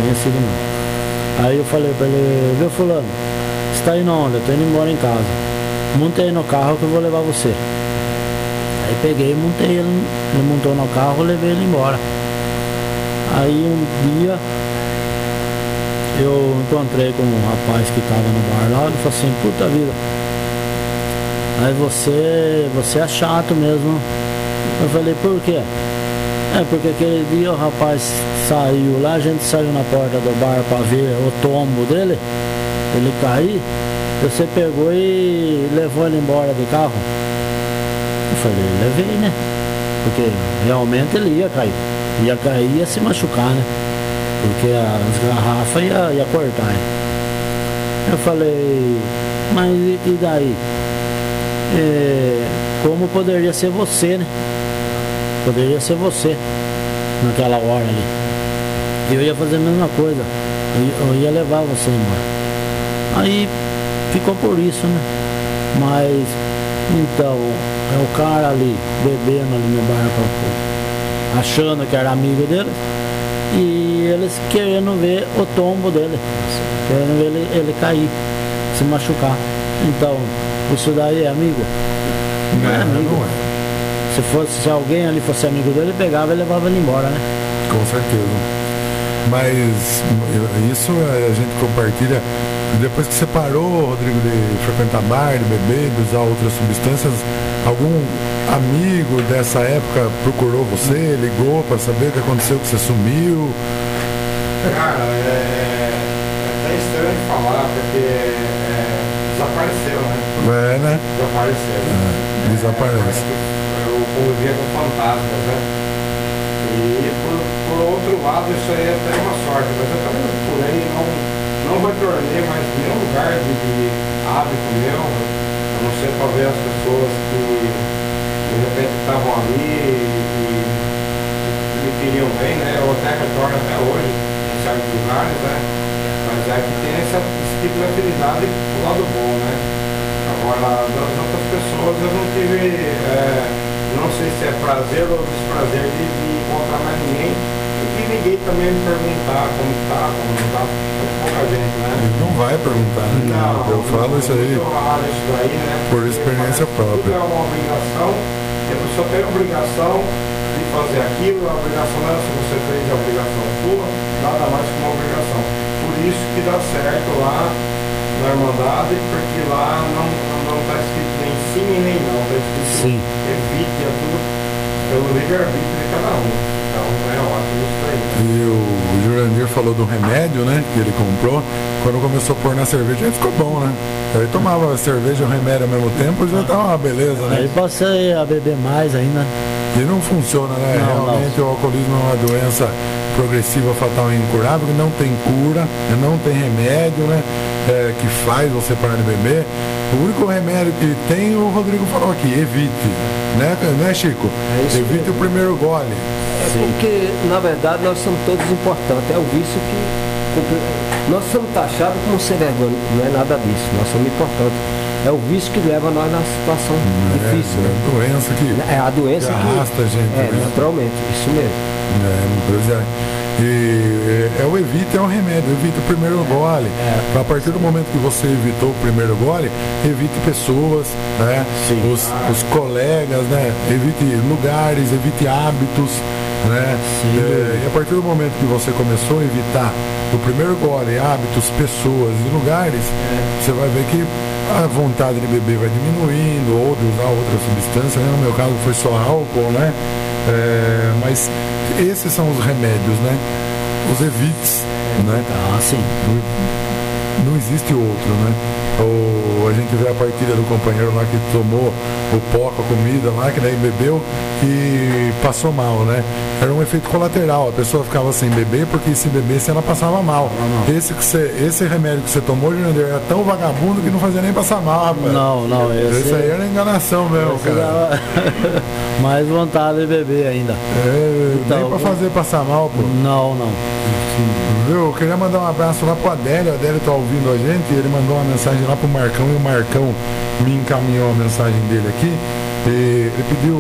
[SPEAKER 4] conhecido não. Aí eu falei para ele, viu fulano, você tá indo onde? Eu tô indo embora em casa montei no carro que eu vou levar você. Aí peguei montei ele, ele montou no carro, levei ele embora. Aí um dia eu encontrei com um rapaz que estava no bar lá, ele falou assim, puta vida, aí você, você é chato mesmo. Eu falei, por quê? É porque aquele dia o rapaz saiu lá, a gente saiu na porta do bar para ver o tombo dele, ele cair. Você pegou e levou ele embora do carro? Eu falei, levei, né? Porque realmente ele ia cair. Ia cair ia se machucar, né? Porque as garrafas ia, ia cortar. Né? Eu falei, mas e daí? É, como poderia ser você, né? Poderia ser você naquela hora ali. Eu ia fazer a mesma coisa. Eu ia levar você embora. Aí ficou por isso, né? Mas, então, é o cara ali, bebendo ali no bar, achando que era amigo dele, e eles querendo ver o tombo dele, querendo ver ele, ele cair, se machucar. Então, isso daí é amigo? Não é, é amigo. Não é. Se, fosse, se alguém ali fosse amigo dele, pegava e levava ele embora, né?
[SPEAKER 3] Com certeza. Mas isso a gente compartilha depois que você parou, Rodrigo, de frequentar bar, de beber, de usar outras substâncias, algum amigo dessa época procurou você, ligou para saber o que aconteceu, que você sumiu?
[SPEAKER 5] Cara, é, é até estranho de falar, porque é, desapareceu, né?
[SPEAKER 3] É, né?
[SPEAKER 5] Desapareceu.
[SPEAKER 3] É, desaparece.
[SPEAKER 5] Eu convivia com fantasmas, né? E por, por outro lado, isso aí é até uma sorte, mas eu também por aí não não retornei mais nenhum lugar de, de hábito meu, a não ser para ver as pessoas que de repente estavam ali e, e me queriam bem, né? Eu até retorno até hoje em certos lugares, né? Mas é que tem essa, esse tipo de afinidade do lado bom, né? Agora, das outras pessoas eu não tive, é, não sei se é prazer ou desprazer de, de encontrar mais ninguém ninguém também me perguntar como tá, como não tá, pouca gente, né?
[SPEAKER 3] Não vai perguntar, né? Não, eu falo isso aí,
[SPEAKER 5] isso daí né?
[SPEAKER 3] por experiência própria.
[SPEAKER 5] Tudo é uma obrigação, a pessoa tem a obrigação de fazer aquilo, a obrigação não é se você fez a obrigação sua, nada mais que uma obrigação. Por isso que dá certo lá na Irmandade, porque lá não não está escrito nem sim e nem não, está escrito
[SPEAKER 4] sim.
[SPEAKER 5] evite, é tudo pelo livre-arbítrio de cada um. É ótimo
[SPEAKER 3] Jurandir falou do remédio, né? Que ele comprou. Quando começou a pôr na cerveja, ficou bom, né? Aí tomava cerveja e o remédio ao mesmo tempo, já tava uma beleza, né?
[SPEAKER 4] Aí passei a beber mais ainda.
[SPEAKER 3] E não funciona, né? Não, Realmente não. o alcoolismo é uma doença progressiva, fatal e incurável, que não tem cura, não tem remédio, né? É, que faz você parar de beber. O único remédio que tem, o Rodrigo falou aqui, evite. Né, né Chico? É evite o primeiro gole.
[SPEAKER 6] É Sim. porque, na verdade, nós somos todos importantes. É o vício que. Nós somos taxados como ser vergonha, não é nada disso. Nós somos importantes é o vício que leva nós na situação é, difícil.
[SPEAKER 3] É
[SPEAKER 6] né?
[SPEAKER 3] a doença que,
[SPEAKER 6] é a doença que,
[SPEAKER 3] que arrasta a gente.
[SPEAKER 6] É, né? naturalmente, isso mesmo.
[SPEAKER 3] É, é. E é, é o evite, é o remédio, evite o primeiro gole. É. A partir do momento que você evitou o primeiro gole, evite pessoas, né? Os, os colegas, né? Evite lugares, evite hábitos. Né? É, e a partir do momento que você começou a evitar o primeiro gole, hábitos, pessoas e lugares, é. você vai ver que a vontade de beber vai diminuindo ou de usar outra substância. Né? No meu caso foi só álcool, né? É, mas esses são os remédios, né? Os evites, né?
[SPEAKER 4] Ah, sim.
[SPEAKER 3] Não, não existe outro, né? Ou a gente vê a partida do companheiro lá que tomou o pó com a comida lá, que daí bebeu e passou mal, né? Era um efeito colateral, a pessoa ficava sem beber porque se bebesse ela passava mal. Não, não. Esse, que você, esse remédio que você tomou, Jurandir, era tão vagabundo que não fazia nem passar mal, rapaz.
[SPEAKER 4] Não, não,
[SPEAKER 3] esse, esse aí era enganação mesmo, cara.
[SPEAKER 4] Mais vontade de beber ainda.
[SPEAKER 3] É, então, nem pra fazer passar mal, pô.
[SPEAKER 4] Não, não.
[SPEAKER 3] Viu? Eu queria mandar um abraço lá pro Adélio. O Adélio tá ouvindo a gente. Ele mandou uma mensagem lá pro Marcão e o Marcão me encaminhou a mensagem dele aqui. E ele pediu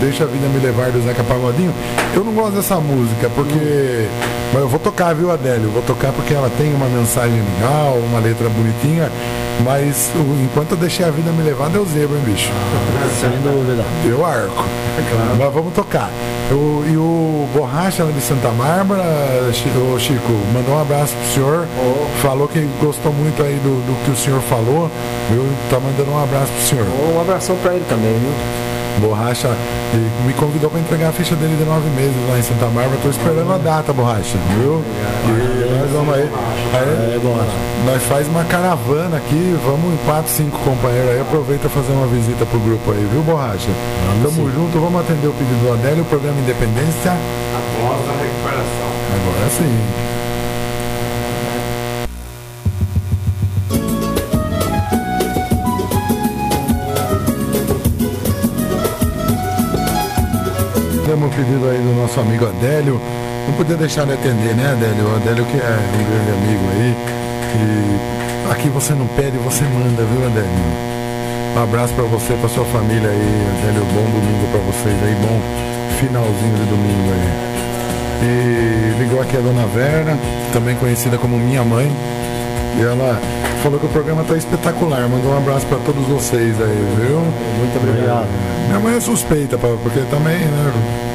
[SPEAKER 3] Deixa a Vida Me Levar do Zeca Pagodinho. Eu não gosto dessa música porque. Mas eu vou tocar, viu, Adélio? Vou tocar porque ela tem uma mensagem legal, uma letra bonitinha. Mas enquanto eu deixei a vida me levar, deu zebra, hein, bicho?
[SPEAKER 4] Sem dúvida.
[SPEAKER 3] Deu arco. Claro. Mas vamos tocar. Eu, e o Borracha de Santa Bárbara, o Chico, mandou um abraço pro senhor. Oh. Falou que gostou muito aí do, do que o senhor falou. Eu tá mandando um abraço pro senhor.
[SPEAKER 6] Oh, um abração para ele também, viu?
[SPEAKER 3] Borracha me convidou para entregar a ficha dele de nove meses lá em Santa Bárbara. Estou esperando a data, Borracha, viu? E nós vamos aí. aí nós faz uma caravana aqui, vamos em quatro, cinco companheiros aí. Aproveita fazer uma visita pro grupo aí, viu, Borracha? Vamos Tamo sim. junto, vamos atender o pedido do Adélio, o programa Independência.
[SPEAKER 5] Após a recuperação.
[SPEAKER 3] Agora sim. Temos um pedido aí do nosso amigo Adélio. Não podia deixar de atender, né, Adélio? O Adélio que é um grande amigo aí. E aqui você não pede, você manda, viu, Adélio? Um abraço para você, para sua família aí, Adélio. Bom domingo para vocês aí, bom finalzinho de domingo aí. E ligou aqui a dona Vera, também conhecida como minha mãe. E ela falou que o programa tá espetacular. Mandou um abraço para todos vocês aí, viu?
[SPEAKER 4] Muito obrigado.
[SPEAKER 3] Minha mãe é suspeita, porque também, né?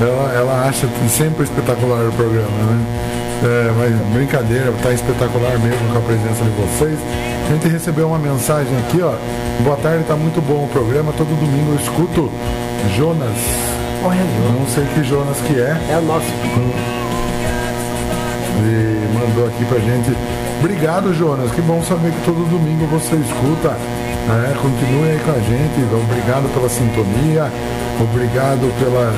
[SPEAKER 3] Ela, ela acha sempre espetacular o programa, né? É, mas brincadeira, tá espetacular mesmo com a presença de vocês. A gente recebeu uma mensagem aqui, ó. Boa tarde, tá muito bom o programa. Todo domingo eu escuto Jonas.
[SPEAKER 6] Olha,
[SPEAKER 3] Não sei que Jonas que é.
[SPEAKER 6] É o nosso.
[SPEAKER 3] E mandou aqui pra gente. Obrigado, Jonas. Que bom saber que todo domingo você escuta é, continue aí com a gente. Obrigado pela sintonia. Obrigado pela,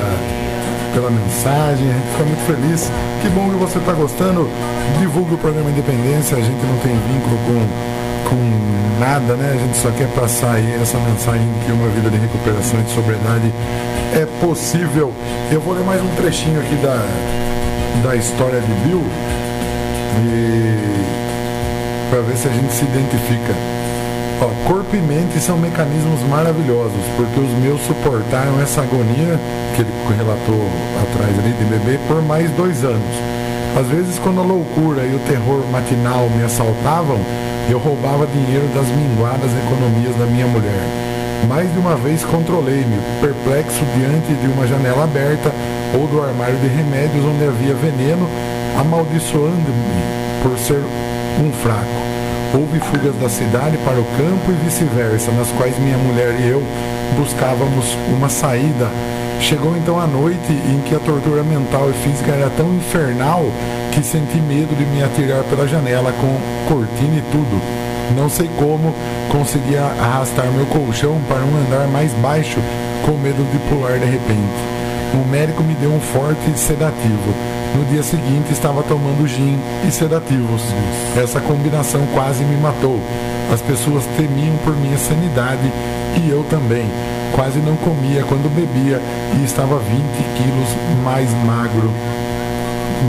[SPEAKER 3] pela mensagem. A gente fica muito feliz. Que bom que você está gostando. Divulgue o programa Independência. A gente não tem vínculo com, com nada, né? A gente só quer passar aí essa mensagem que uma vida de recuperação e de sobriedade é possível. Eu vou ler mais um trechinho aqui da, da história de Bill. E para ver se a gente se identifica. Corpo e mente são mecanismos maravilhosos, porque os meus suportaram essa agonia que ele relatou atrás ali de bebê por mais dois anos. Às vezes, quando a loucura e o terror matinal me assaltavam, eu roubava dinheiro das minguadas economias da minha mulher. Mais de uma vez controlei-me, perplexo diante de uma janela aberta ou do armário de remédios onde havia veneno, amaldiçoando-me por ser um fraco. Houve fugas da cidade para o campo e vice-versa, nas quais minha mulher e eu buscávamos uma saída. Chegou então a noite em que a tortura mental e física era tão infernal que senti medo de me atirar pela janela com cortina e tudo. Não sei como consegui arrastar meu colchão para um andar mais baixo com medo de pular de repente. O médico me deu um forte sedativo. No dia seguinte estava tomando gin e sedativos. Essa combinação quase me matou. As pessoas temiam por minha sanidade e eu também. Quase não comia quando bebia e estava 20 quilos mais magro.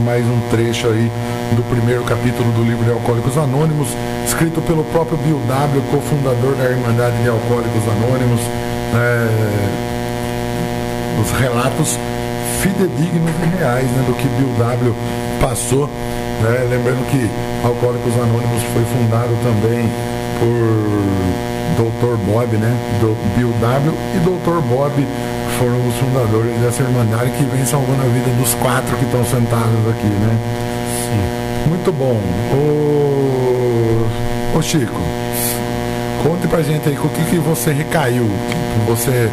[SPEAKER 3] Mais um trecho aí do primeiro capítulo do livro de Alcoólicos Anônimos, escrito pelo próprio Bill W., cofundador da Irmandade de Alcoólicos Anônimos. É os relatos fidedignos e reais né, do que Bill W passou. Né? Lembrando que Alcoólicos Anônimos foi fundado também por Dr. Bob, né? Do Bill W e Dr. Bob foram os fundadores dessa irmandade que vem salvando a vida dos quatro que estão sentados aqui, né? Sim. Muito bom. Ô, Ô Chico, conte pra gente aí, o que, que você recaiu? Você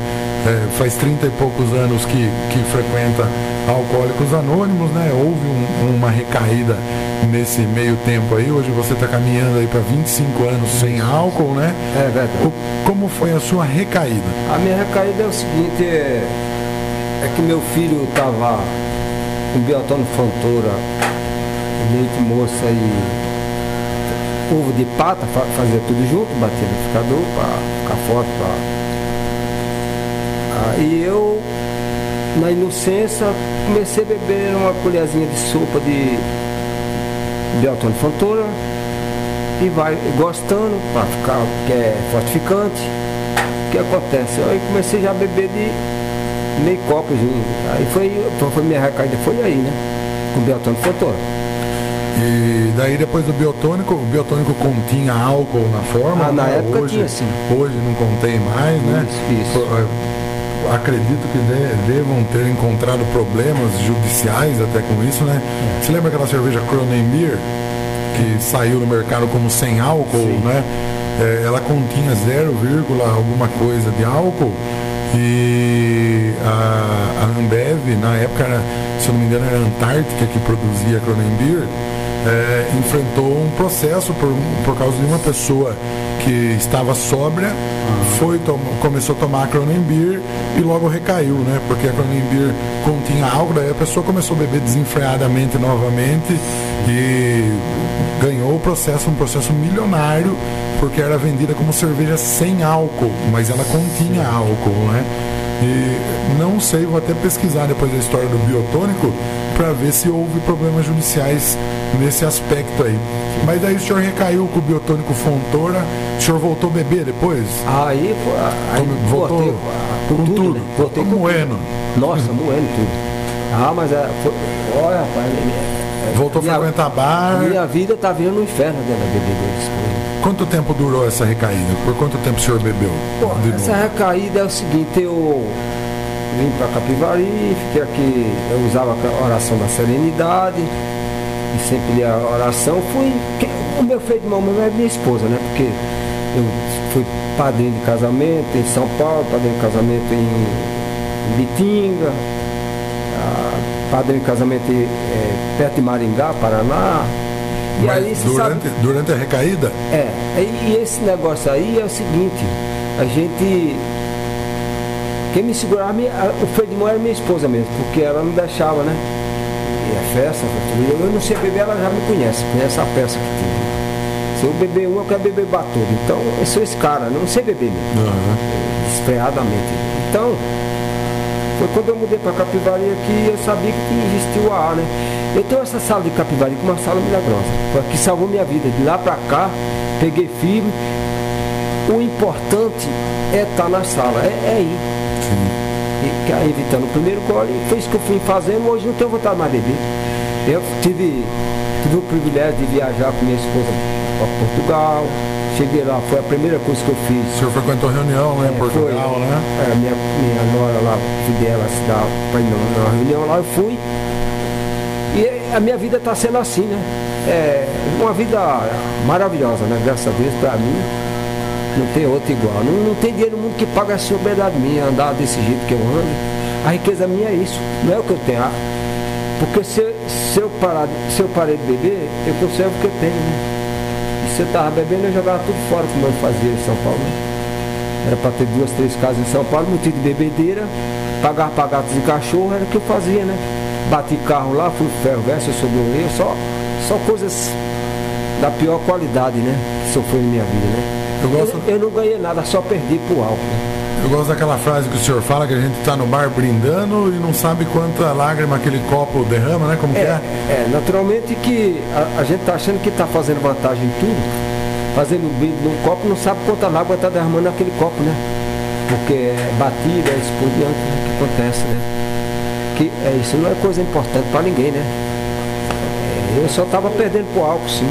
[SPEAKER 3] é, faz 30 e poucos anos que, que frequenta Alcoólicos Anônimos, né? Houve um, uma recaída nesse meio tempo aí. Hoje você está caminhando aí para 25 anos sem álcool, né?
[SPEAKER 6] É verdade.
[SPEAKER 3] Como foi a sua recaída?
[SPEAKER 6] A minha recaída é o seguinte, é, é que meu filho estava com biotônio Fontoura, leite moça e ovo de pata, fazia tudo junto, batia no ficador para ficar forte, para e eu, na inocência, comecei a beber uma colherzinha de sopa de Beltone Fontoura e vai gostando para ficar, que é fortificante. O que acontece? Aí comecei já a beber de meio copo, aí foi, foi minha recaída, foi aí, né? Com Beltone Fontoura.
[SPEAKER 3] E daí depois do biotônico, o biotônico continha álcool na forma?
[SPEAKER 6] Ah, na né? época
[SPEAKER 3] hoje,
[SPEAKER 6] tinha sim.
[SPEAKER 3] Hoje não contém mais, né?
[SPEAKER 6] Isso, isso.
[SPEAKER 3] Acredito que de, devam ter encontrado problemas judiciais até com isso, né? Você lembra aquela cerveja Cronenbeer que saiu no mercado como sem álcool, Sim. né? É, ela continha 0, alguma coisa de álcool e a, a Ambev, na época, era, se eu não me engano, era a Antártica que produzia a Cronenbeer, é, enfrentou um processo por, por causa de uma pessoa que estava sóbria, foi começou a tomar a Cronenbeer e logo recaiu, né? Porque a Cronenbeer continha álcool, daí a pessoa começou a beber desenfreadamente novamente e ganhou o processo, um processo milionário, porque era vendida como cerveja sem álcool, mas ela continha álcool, né? E não sei, vou até pesquisar depois da história do biotônico para ver se houve problemas judiciais nesse aspecto aí. Mas daí o senhor recaiu com o biotônico Fontoura, o senhor voltou a beber depois?
[SPEAKER 6] Aí, aí
[SPEAKER 3] voltou voltei, com, com tudo, tudo.
[SPEAKER 6] Voltei com
[SPEAKER 3] moendo.
[SPEAKER 6] Tudo. Nossa, moendo tudo. Ah, mas é, foi, olha, rapaz,
[SPEAKER 3] voltou minha, a frequentar bar.
[SPEAKER 6] Minha vida tá virando um inferno dentro da bebida.
[SPEAKER 3] Quanto tempo durou essa recaída? Por quanto tempo o senhor bebeu?
[SPEAKER 6] Essa recaída é o seguinte, eu vim para Capivari, fiquei aqui, eu usava a oração da serenidade, e sempre lia a oração, fui. O meu feito de mão mesmo é minha esposa, né? Porque eu fui padrinho de casamento em São Paulo, padrinho de casamento em Bitinga, padrinho de casamento é, perto de Maringá, Paraná.
[SPEAKER 3] E Mas aí, durante, sabe, durante a recaída?
[SPEAKER 6] É, e esse negócio aí é o seguinte, a gente quem me segurava, o freio de mão era minha esposa mesmo, porque ela não deixava, né? E a festa, eu não sei beber, ela já me conhece, conhece a peça que tinha. Se eu beber uma, eu quero beber batudo. Então, eu sou esse cara, não sei beber mesmo. Uhum. Desfreadamente. Então, foi quando eu mudei para Capivari que eu sabia que existia o AA, né? Eu tenho essa sala de Capivari como uma sala milagrosa, que salvou minha vida. De lá para cá, peguei firme. O importante é estar tá na sala, é, é ir. E, é evitando o primeiro gole, foi isso que eu fui fazendo, hoje não tenho vontade mais de beber. Eu tive, tive o privilégio de viajar com minha esposa para Portugal, cheguei lá, foi a primeira coisa que eu fiz.
[SPEAKER 3] O senhor frequentou reunião né, em é, Portugal,
[SPEAKER 6] foi,
[SPEAKER 3] né?
[SPEAKER 6] É, minha, minha nora lá, fui dela se dar para ir numa reunião lá, eu fui. E a minha vida está sendo assim, né? É uma vida maravilhosa, né? Graças a Deus, para mim, não tem outra igual. Não, não tem dinheiro no mundo que pague a sobriedade minha, andar desse jeito que eu ando. A riqueza minha é isso, não é o que eu tenho. Ah, porque se, se, eu parar, se eu parei de beber, eu conservo o que eu tenho. Né? Eu estava bebendo, eu jogava tudo fora, como eu fazia em São Paulo. Né? Era para ter duas, três casas em São Paulo, motivo de bebedeira, pagar para gatos e cachorro, era o que eu fazia, né? Bati carro lá, fui ferro verso, eu sobrevivei, só, só coisas da pior qualidade, né? Que sofreu em minha vida, né? Eu, gosto... eu, eu não ganhei nada, só perdi pro álcool.
[SPEAKER 3] Eu gosto daquela frase que o senhor fala, que a gente está no bar brindando e não sabe quanta lágrima aquele copo derrama, né? Como é,
[SPEAKER 6] é? É, naturalmente que a, a gente está achando que está fazendo vantagem em tudo, fazendo brinde no copo, não sabe quanta lágrima está derramando naquele copo, né? Porque é batida, é isso por diante né, que acontece, né? que é, isso não é coisa importante para ninguém, né? É, eu só estava perdendo por álcool, sim.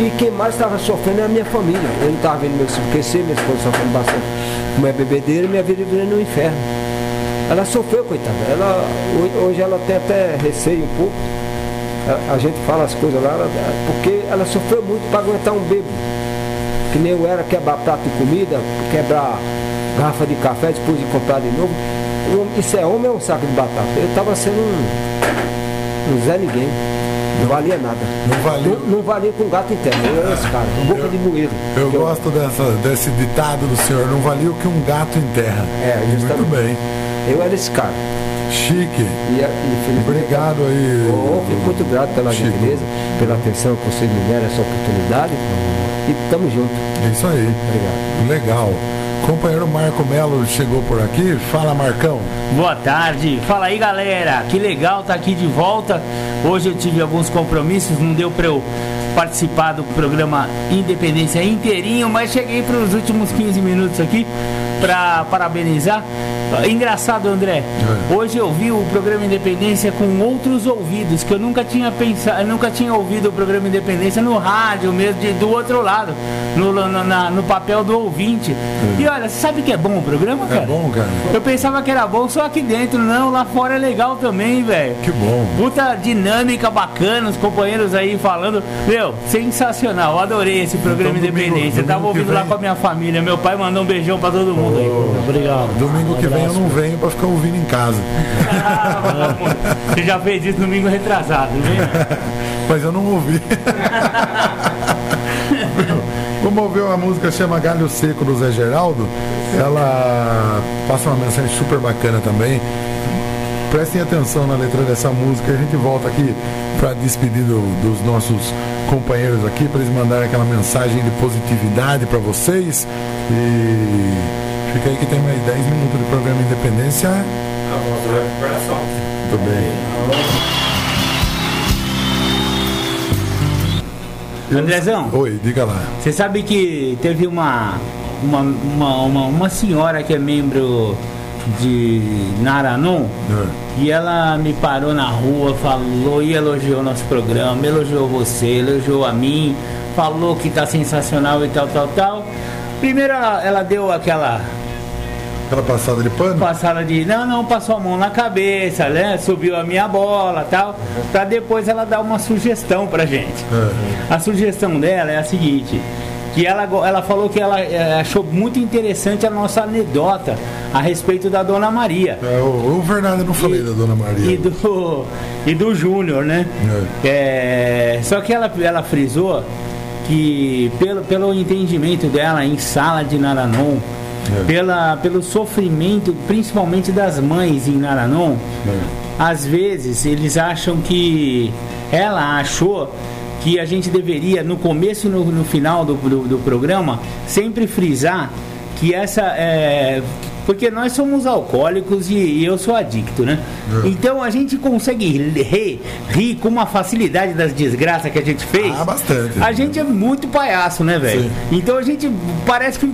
[SPEAKER 6] E, e quem mais estava sofrendo é a minha família. Eu não estava vendo meu filho crescer, minha esposa sofrendo bastante. É bebedeira, minha vida virando no inferno. Ela sofreu, coitada. Ela, hoje ela tem até receio um pouco. A, a gente fala as coisas lá, ela, porque ela sofreu muito para aguentar um bebo. Que nem eu era quebrar prato de comida, quebrar garrafa de café, depois de comprar de novo isso é homem ou um saco de batata? Eu estava sendo um, um Zé Ninguém. Não valia nada.
[SPEAKER 3] Não valia.
[SPEAKER 6] Não, não valia com gato interno. Eu era esse cara, boca eu, de moedo.
[SPEAKER 3] Eu gosto eu... Dessa, desse ditado do senhor, não valia o que um gato enterra.
[SPEAKER 6] É, justamente.
[SPEAKER 3] Muito bem.
[SPEAKER 6] Eu era esse cara.
[SPEAKER 3] Chique.
[SPEAKER 6] E, e Obrigado aí. Oh, fico muito grato pela Chico. gentileza, pela atenção que você me der essa oportunidade. E tamo junto.
[SPEAKER 3] É isso aí.
[SPEAKER 6] Obrigado.
[SPEAKER 3] Legal. Companheiro Marco Melo chegou por aqui. Fala, Marcão.
[SPEAKER 8] Boa tarde. Fala aí, galera. Que legal estar tá aqui de volta. Hoje eu tive alguns compromissos, não deu para eu participar do programa Independência inteirinho, mas cheguei para os últimos 15 minutos aqui para parabenizar Engraçado, André. É. Hoje eu vi o programa Independência com outros ouvidos, que eu nunca tinha pensado, nunca tinha ouvido o programa Independência no rádio mesmo, de, do outro lado, no, no, na, no papel do ouvinte. É. E olha, sabe que é bom o programa, é cara?
[SPEAKER 3] É bom, cara.
[SPEAKER 8] Eu pensava que era bom só aqui dentro, não, lá fora é legal também, velho.
[SPEAKER 3] Que bom.
[SPEAKER 8] Puta dinâmica bacana, os companheiros aí falando. Meu, sensacional, eu adorei esse programa então, Independência. Domingo, Tava ouvindo vem... lá com a minha família. Meu pai mandou um beijão pra todo mundo oh, aí.
[SPEAKER 3] Obrigado. Domingo que vem vem eu não venho para ficar ouvindo em casa.
[SPEAKER 8] Ah, você já fez isso domingo retrasado, vem?
[SPEAKER 3] Mas eu não ouvi. Vamos ouvir uma música que chama Galho Seco do Zé Geraldo. Ela passa uma mensagem super bacana também. Prestem atenção na letra dessa música. A gente volta aqui para despedir do, dos nossos companheiros aqui, para eles mandarem aquela mensagem de positividade para vocês. E Fica aí que tem mais 10 minutos de programa Independência.
[SPEAKER 5] A voz da recuperação.
[SPEAKER 3] Muito
[SPEAKER 8] bem. Andrezão.
[SPEAKER 3] Oi, diga lá.
[SPEAKER 8] Você sabe que teve uma, uma, uma, uma, uma senhora que é membro de Naranon é. e ela me parou na rua, falou e elogiou nosso programa, elogiou você, elogiou a mim, falou que tá sensacional e tal, tal, tal. Primeiro ela, ela deu aquela
[SPEAKER 3] Aquela passada de pano?
[SPEAKER 8] Passada de. Não, não, passou a mão na cabeça, né? Subiu a minha bola tal. Uhum. Pra depois ela dar uma sugestão pra gente. Uhum. A sugestão dela é a seguinte. Que ela, ela falou que ela é, achou muito interessante a nossa anedota a respeito da Dona Maria.
[SPEAKER 3] É, o, o Fernando não falei e, da Dona Maria.
[SPEAKER 8] E do, e do Júnior, né? É. É, só que ela, ela frisou que pelo, pelo entendimento dela em sala de Naranon, é. pela, pelo sofrimento, principalmente das mães em Naranon. É. Às vezes eles acham que ela achou que a gente deveria, no começo e no, no final do, do, do, programa, sempre frisar que essa é, porque nós somos alcoólicos e, e eu sou adicto, né? É. Então a gente consegue rir, rir com uma facilidade das desgraças que a gente fez.
[SPEAKER 3] Ah, bastante.
[SPEAKER 8] A gente é muito palhaço, né, velho? Então a gente parece que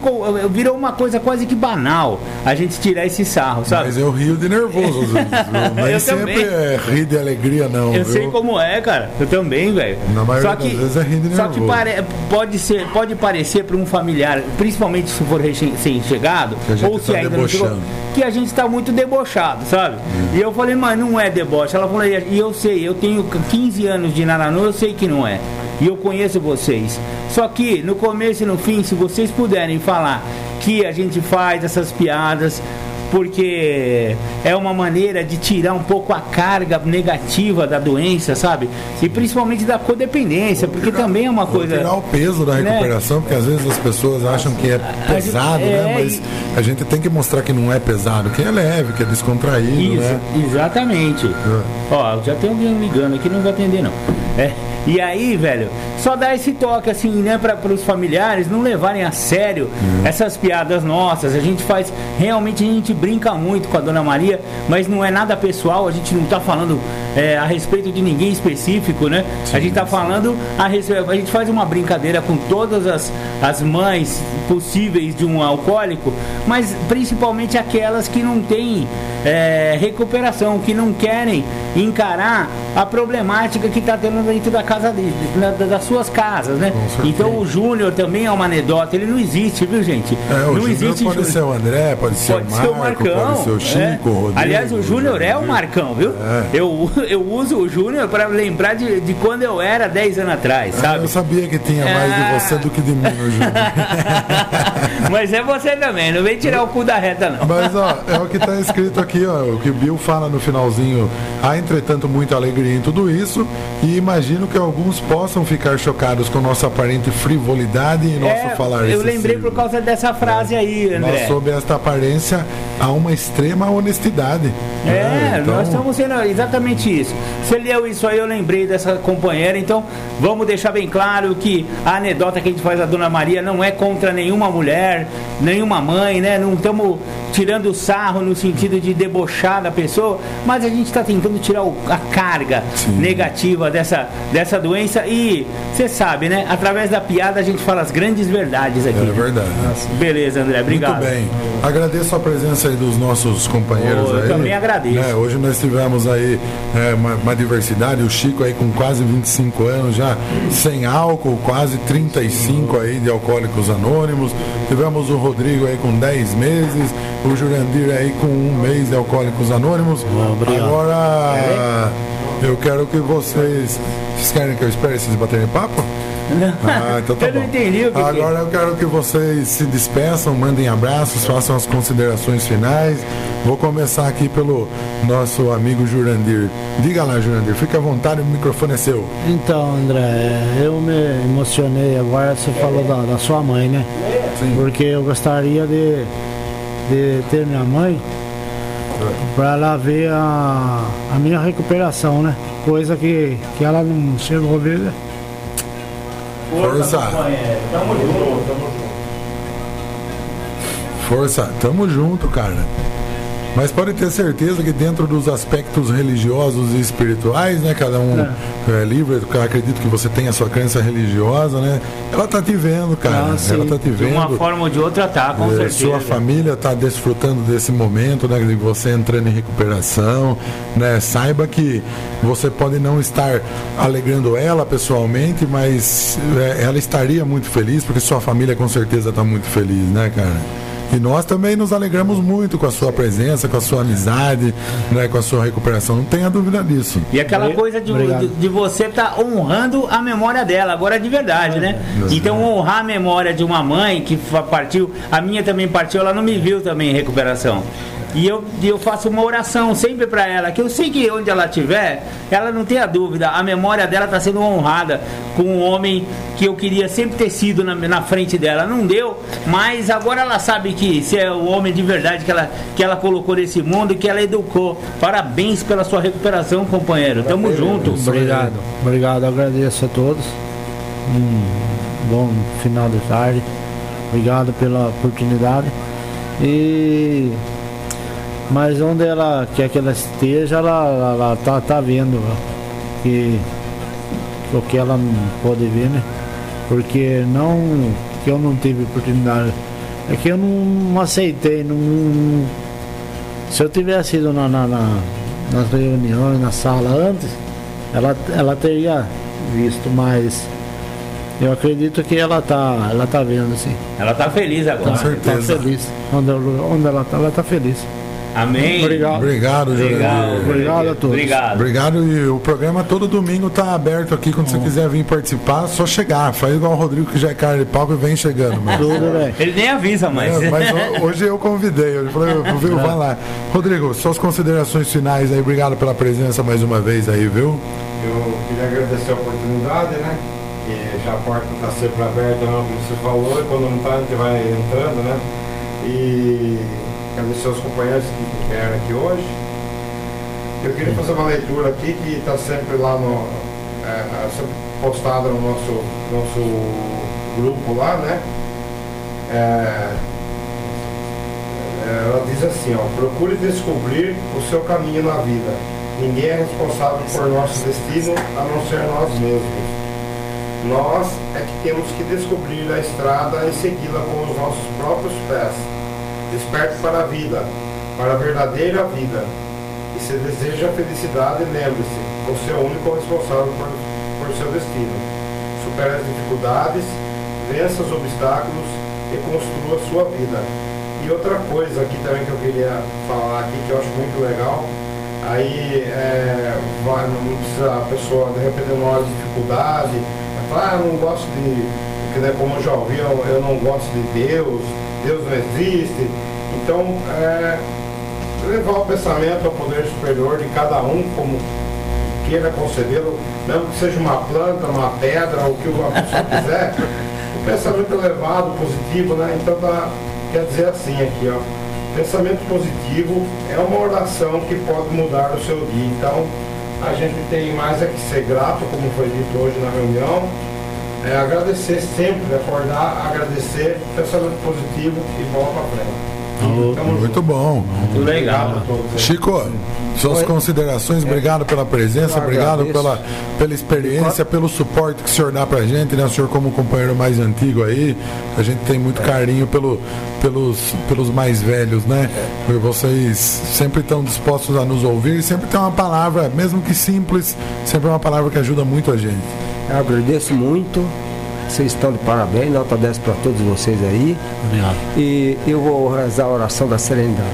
[SPEAKER 8] virou uma coisa quase que banal a gente tirar esse sarro, sabe?
[SPEAKER 3] Mas eu rio de nervoso. Nem sempre também. é rir de alegria, não.
[SPEAKER 8] Eu viu? sei como é, cara. Eu também, velho.
[SPEAKER 3] Na maioria só que, das vezes é rir de nervoso. Só que
[SPEAKER 8] pare, pode, ser, pode parecer para um familiar, principalmente se for recém-chegado, ou se ainda chegou, que a gente está muito debochado, sabe? Hum. E eu falei, mas não é deboche. Ela falou, e eu sei, eu tenho 15 anos de Naranu, eu sei que não é. E eu conheço vocês. Só que no começo e no fim, se vocês puderem falar que a gente faz essas piadas, porque é uma maneira de tirar um pouco a carga negativa da doença, sabe? E principalmente da codependência, porque tirar, também é uma coisa.
[SPEAKER 3] Tirar o peso da né? recuperação, né? porque às vezes as pessoas acham que é pesado, né? é? Mas e... a gente tem que mostrar que não é pesado, que é leve, que é descontraído, Isso, né?
[SPEAKER 8] Exatamente. É. Ó, já tem alguém ligando aqui, não vou atender não. É. E aí, velho, só dá esse toque assim, né, para os familiares não levarem a sério uhum. essas piadas nossas. A gente faz, realmente a gente brinca muito com a Dona Maria, mas não é nada pessoal, a gente não tá falando é, a respeito de ninguém específico, né? Sim, a gente tá falando a respeito, a gente faz uma brincadeira com todas as, as mães possíveis de um alcoólico, mas principalmente aquelas que não têm é, recuperação, que não querem encarar a problemática que está tendo dentro da casa de, na, das suas casas, né? Então o Júnior também é uma anedota, ele não existe, viu gente?
[SPEAKER 3] É, não existe pode ser o André, pode ser pode o Marco, ser o Marcão, ser o Chico, é. Rodrigo.
[SPEAKER 8] Aliás, o Júnior é o Marcão, viu? É. Eu, eu uso o Júnior para lembrar de, de quando eu era 10 anos atrás, sabe?
[SPEAKER 3] Eu sabia que tinha mais de é. você do que de mim, Júnior.
[SPEAKER 8] Mas é você também, não vem tirar o cu da reta, não.
[SPEAKER 3] Mas ó, é o que está escrito aqui, ó, o que o Bill fala no finalzinho. Há, entretanto, muita alegria em tudo isso, e imagino que alguns possam ficar chocados com nossa aparente frivolidade e nosso é, falar
[SPEAKER 8] Eu lembrei por causa dessa frase é. aí, André.
[SPEAKER 3] Nós, sob esta aparência, há uma extrema honestidade.
[SPEAKER 8] É, né? então... nós estamos sendo exatamente isso. Você leu isso aí, eu lembrei dessa companheira, então vamos deixar bem claro que a anedota que a gente faz da Dona Maria não é contra nenhuma mulher, nenhuma mãe, né? Não estamos tirando sarro no sentido de debochar da pessoa, mas a gente está tentando tirar o, a carga Sim. negativa dessa, dessa doença e você sabe, né? Através da piada a gente fala as grandes verdades aqui. É
[SPEAKER 3] né? verdade.
[SPEAKER 8] Beleza, André, obrigado.
[SPEAKER 3] Muito bem. Agradeço a presença aí dos nossos companheiros oh, eu
[SPEAKER 8] aí. também agradeço.
[SPEAKER 3] É, hoje nós tivemos aí é, uma, uma, diversidade, o Chico aí com quase 25 anos já sem álcool, quase 35 aí de alcoólicos anônimos. Tivemos o Rodrigo aí com 10 meses, o Jurandir aí com um mês de Alcoólicos Anônimos.
[SPEAKER 4] Obrigado.
[SPEAKER 3] Agora eu quero que vocês. Vocês querem que eu espere vocês baterem papo?
[SPEAKER 8] Ah, então tá eu não entendi o que
[SPEAKER 3] Agora eu quero que vocês se despeçam, mandem abraços, façam as considerações finais. Vou começar aqui pelo nosso amigo Jurandir. Diga lá, Jurandir, fique à vontade, o microfone é seu.
[SPEAKER 4] Então, André, eu me emocionei agora, você falou da, da sua mãe, né? Sim. Porque eu gostaria de de ter minha mãe para ela ver a, a minha recuperação, né? Coisa que, que ela não chegou a ver.
[SPEAKER 3] Força! Tamo junto, tamo junto. Força, tamo junto, cara. Mas pode ter certeza que dentro dos aspectos religiosos e espirituais, né? Cada um é, é livre, acredito que você tem a sua crença religiosa, né? Ela tá te vendo, cara. Ah, ela tá te vendo. De
[SPEAKER 8] uma forma ou de outra tá, com é, certeza.
[SPEAKER 3] Sua família tá desfrutando desse momento, né? De você entrando em recuperação, né? Saiba que você pode não estar alegrando ela pessoalmente, mas é, ela estaria muito feliz, porque sua família com certeza está muito feliz, né, cara? E nós também nos alegramos muito com a sua presença, com a sua amizade, né, com a sua recuperação. Não tenha dúvida disso.
[SPEAKER 8] E aquela coisa de, de, de, você estar tá honrando a memória dela, agora de verdade, né? Então honrar a memória de uma mãe que partiu, a minha também partiu, ela não me viu também em recuperação. E eu, eu faço uma oração sempre para ela, que eu sei que onde ela estiver, ela não tenha dúvida, a memória dela está sendo honrada com um homem que eu queria sempre ter sido na, na frente dela. Não deu, mas agora ela sabe que se é o homem de verdade que ela, que ela colocou nesse mundo e que ela educou. Parabéns pela sua recuperação, companheiro. Tamo junto.
[SPEAKER 4] Obrigado. Obrigado, agradeço a todos. Um bom final de tarde. Obrigado pela oportunidade. E mas onde ela quer que ela esteja, ela, ela, ela tá, tá vendo que, que o que ela pode ver, né? Porque não que eu não tive oportunidade. É que eu não aceitei, não, não se eu tivesse ido na, na, na, nas reuniões, na sala antes, ela, ela teria visto, mas Eu acredito que ela tá, ela tá vendo, sim.
[SPEAKER 8] Ela tá feliz agora.
[SPEAKER 3] Com certeza.
[SPEAKER 4] Tá feliz. Onde, onde ela tá, ela tá feliz.
[SPEAKER 8] Amém.
[SPEAKER 4] Obrigado.
[SPEAKER 3] Obrigado,
[SPEAKER 8] Obrigado.
[SPEAKER 4] Obrigado a todos.
[SPEAKER 8] Obrigado.
[SPEAKER 3] Obrigado e o programa todo domingo tá aberto aqui. Quando você quiser vir participar, só chegar. Faz igual o Rodrigo que já é cara de palco e vem chegando. Mas,
[SPEAKER 4] Tudo bem.
[SPEAKER 8] Ele nem avisa mais.
[SPEAKER 3] É, mas ho- hoje eu convidei. Eu falei, viu, vai lá. Rodrigo, suas considerações finais aí. Obrigado pela presença mais uma vez aí, viu?
[SPEAKER 5] Eu queria agradecer a oportunidade, né? Que já a porta está sempre aberta, né, como você falou, e quando não está a gente vai entrando, né? E agradecer aos companheiros que vieram aqui hoje. Eu queria fazer uma leitura aqui que está sempre lá no. É, é, sempre postada no nosso, nosso grupo lá, né? É, ela diz assim, ó, procure descobrir o seu caminho na vida. Ninguém é responsável por nosso destino a não ser nós mesmos. Nós é que temos que descobrir a estrada e segui-la com os nossos próprios pés. Desperte para a vida, para a verdadeira vida. E se deseja felicidade, lembre-se, você é o único responsável por, por seu destino. Supere as dificuldades, vença os obstáculos e construa a sua vida. E outra coisa aqui também que eu queria falar aqui, que eu acho muito legal, aí é, vai, não precisa a pessoa, de repente, numa hora de dificuldade, vai falar, ah, não gosto de, porque, né, como eu já ouvi, eu, eu não gosto de Deus, Deus não existe. Então, é, levar o pensamento ao poder superior de cada um, como queira concebê-lo, mesmo que seja uma planta, uma pedra, o que a pessoa quiser, o pensamento elevado, positivo, né? Então dá, quer dizer assim aqui, ó. Pensamento positivo é uma oração que pode mudar o seu dia. Então, a gente tem mais é que ser grato, como foi dito hoje na reunião, é agradecer sempre, acordar, agradecer, pensamento positivo e bola para frente.
[SPEAKER 3] Muito bom.
[SPEAKER 8] Muito legal.
[SPEAKER 5] Obrigado a todos. aí.
[SPEAKER 3] Chico, suas considerações, obrigado pela presença, obrigado pela, pela experiência, pelo suporte que o senhor dá pra gente, né? O senhor como companheiro mais antigo aí, a gente tem muito carinho pelo, pelos, pelos mais velhos, né? E vocês sempre estão dispostos a nos ouvir e sempre tem uma palavra, mesmo que simples, sempre é uma palavra que ajuda muito a gente.
[SPEAKER 6] Eu agradeço muito. Vocês estão de parabéns, nota 10 para todos vocês aí.
[SPEAKER 4] Obrigado.
[SPEAKER 6] E eu vou rezar a oração da serenidade.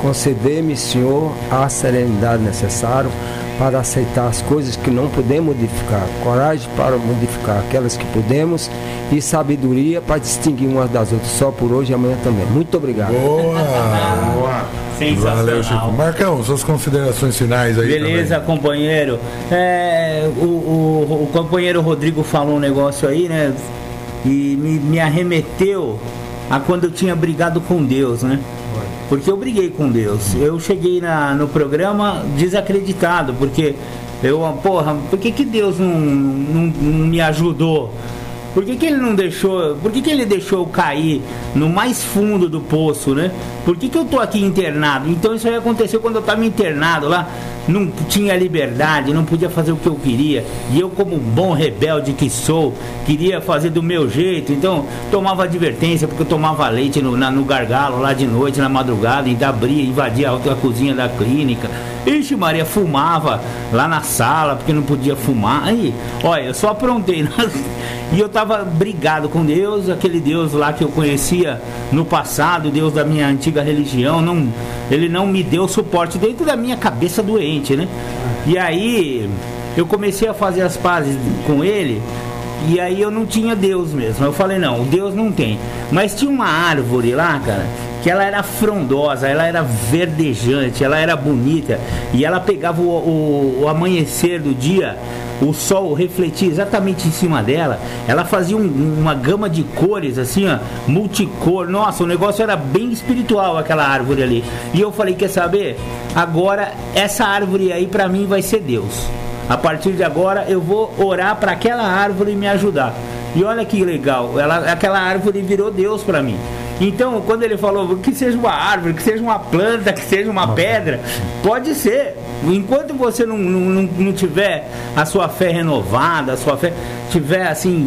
[SPEAKER 6] Conceder-me, Senhor, a serenidade necessária para aceitar as coisas que não podemos modificar, coragem para modificar aquelas que podemos e sabedoria para distinguir umas das outras, só por hoje e amanhã também. Muito obrigado.
[SPEAKER 3] Boa!
[SPEAKER 5] Boa.
[SPEAKER 3] Valeu, Chico.
[SPEAKER 8] Sensacional.
[SPEAKER 3] Marcão, suas considerações finais aí.
[SPEAKER 8] Beleza, companheiro. É, o, o, o companheiro Rodrigo falou um negócio aí, né? E me, me arremeteu a quando eu tinha brigado com Deus, né? Porque eu briguei com Deus. Eu cheguei na, no programa desacreditado, porque eu, porra, por que, que Deus não, não, não me ajudou? Por que, que ele não deixou. Por que, que ele deixou cair no mais fundo do poço, né? Por que, que eu tô aqui internado? Então isso aí aconteceu quando eu estava internado lá. Não tinha liberdade, não podia fazer o que eu queria. E eu, como bom rebelde que sou, queria fazer do meu jeito. Então tomava advertência, porque eu tomava leite no, na- no gargalo lá de noite, na madrugada, ainda abria, invadia a, a cozinha da clínica. Ixi, Maria, fumava lá na sala, porque não podia fumar. Aí, olha, eu só aprontei. né? E eu tava brigado com Deus, aquele Deus lá que eu conhecia no passado, Deus da minha antiga religião, não, ele não me deu suporte dentro da minha cabeça doente, né? E aí eu comecei a fazer as pazes com ele, e aí eu não tinha Deus mesmo. Eu falei, não, Deus não tem. Mas tinha uma árvore lá, cara, que ela era frondosa, ela era verdejante, ela era bonita, e ela pegava o, o- o amanhecer do dia, o sol refletia exatamente em cima dela, ela fazia um- uma gama de cores, assim, ó, multicor. Nossa, o negócio era bem espiritual aquela árvore ali. E eu falei, quer saber? Agora, essa árvore aí pra mim vai ser Deus. A partir de agora eu vou orar para aquela árvore me ajudar. E olha que legal, ela, aquela árvore virou Deus para mim. Então, quando ele falou que seja uma árvore, que seja uma planta, que seja uma pedra, pode ser. Enquanto você não, não, não, tiver a sua fé renovada, a sua fé tiver assim,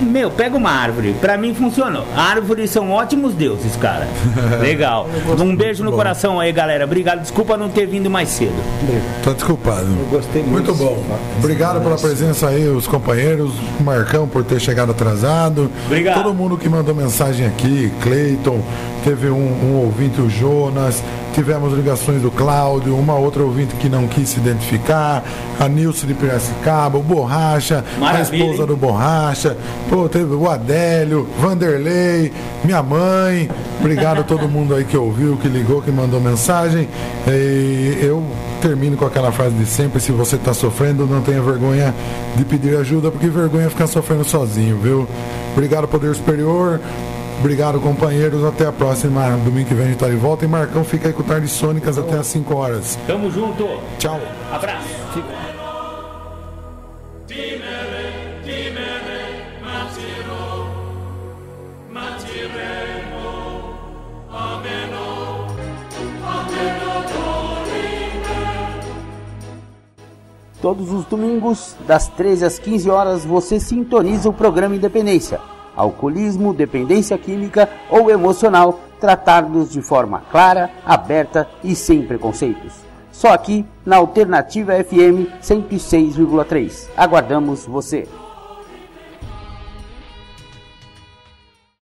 [SPEAKER 8] meu, pega uma árvore. Pra mim funcionou. Árvores são ótimos deuses, cara. Legal. Um beijo no bom. coração aí, galera. Obrigado. Desculpa não ter vindo mais cedo.
[SPEAKER 3] Tô desculpado. Eu gostei muito. Muito bom. Obrigado pela presença aí, os companheiros. Marcão por ter chegado atrasado. Obrigado. Todo mundo que mandou mensagem aqui, Cleiton, teve um, um ouvinte, o Jonas, tivemos ligações do Cláudio, uma outra ouvinte que não quis se identificar, a Nilce de Piracicaba, o Borracha, Maravilha, a esposa hein? do Borracha, pô, teve o Adélio, Vanderlei, minha mãe, obrigado a todo mundo aí que ouviu, que ligou, que mandou mensagem. E eu termino com aquela frase de sempre, se você está sofrendo, não tenha vergonha de pedir ajuda, porque vergonha é ficar sofrendo sozinho, viu? Obrigado, Poder Superior. Obrigado, companheiros. Até a próxima. Domingo que vem a gente tá de volta. E Marcão fica aí com Tardes Sônicas até às 5 horas.
[SPEAKER 8] Tamo junto.
[SPEAKER 3] Tchau.
[SPEAKER 8] Abraço. Fica.
[SPEAKER 9] Todos os domingos, das 13 às 15 horas, você sintoniza o programa Independência alcoolismo, dependência química ou emocional, tratados de forma clara, aberta e sem preconceitos. Só aqui na Alternativa FM 106,3. Aguardamos você!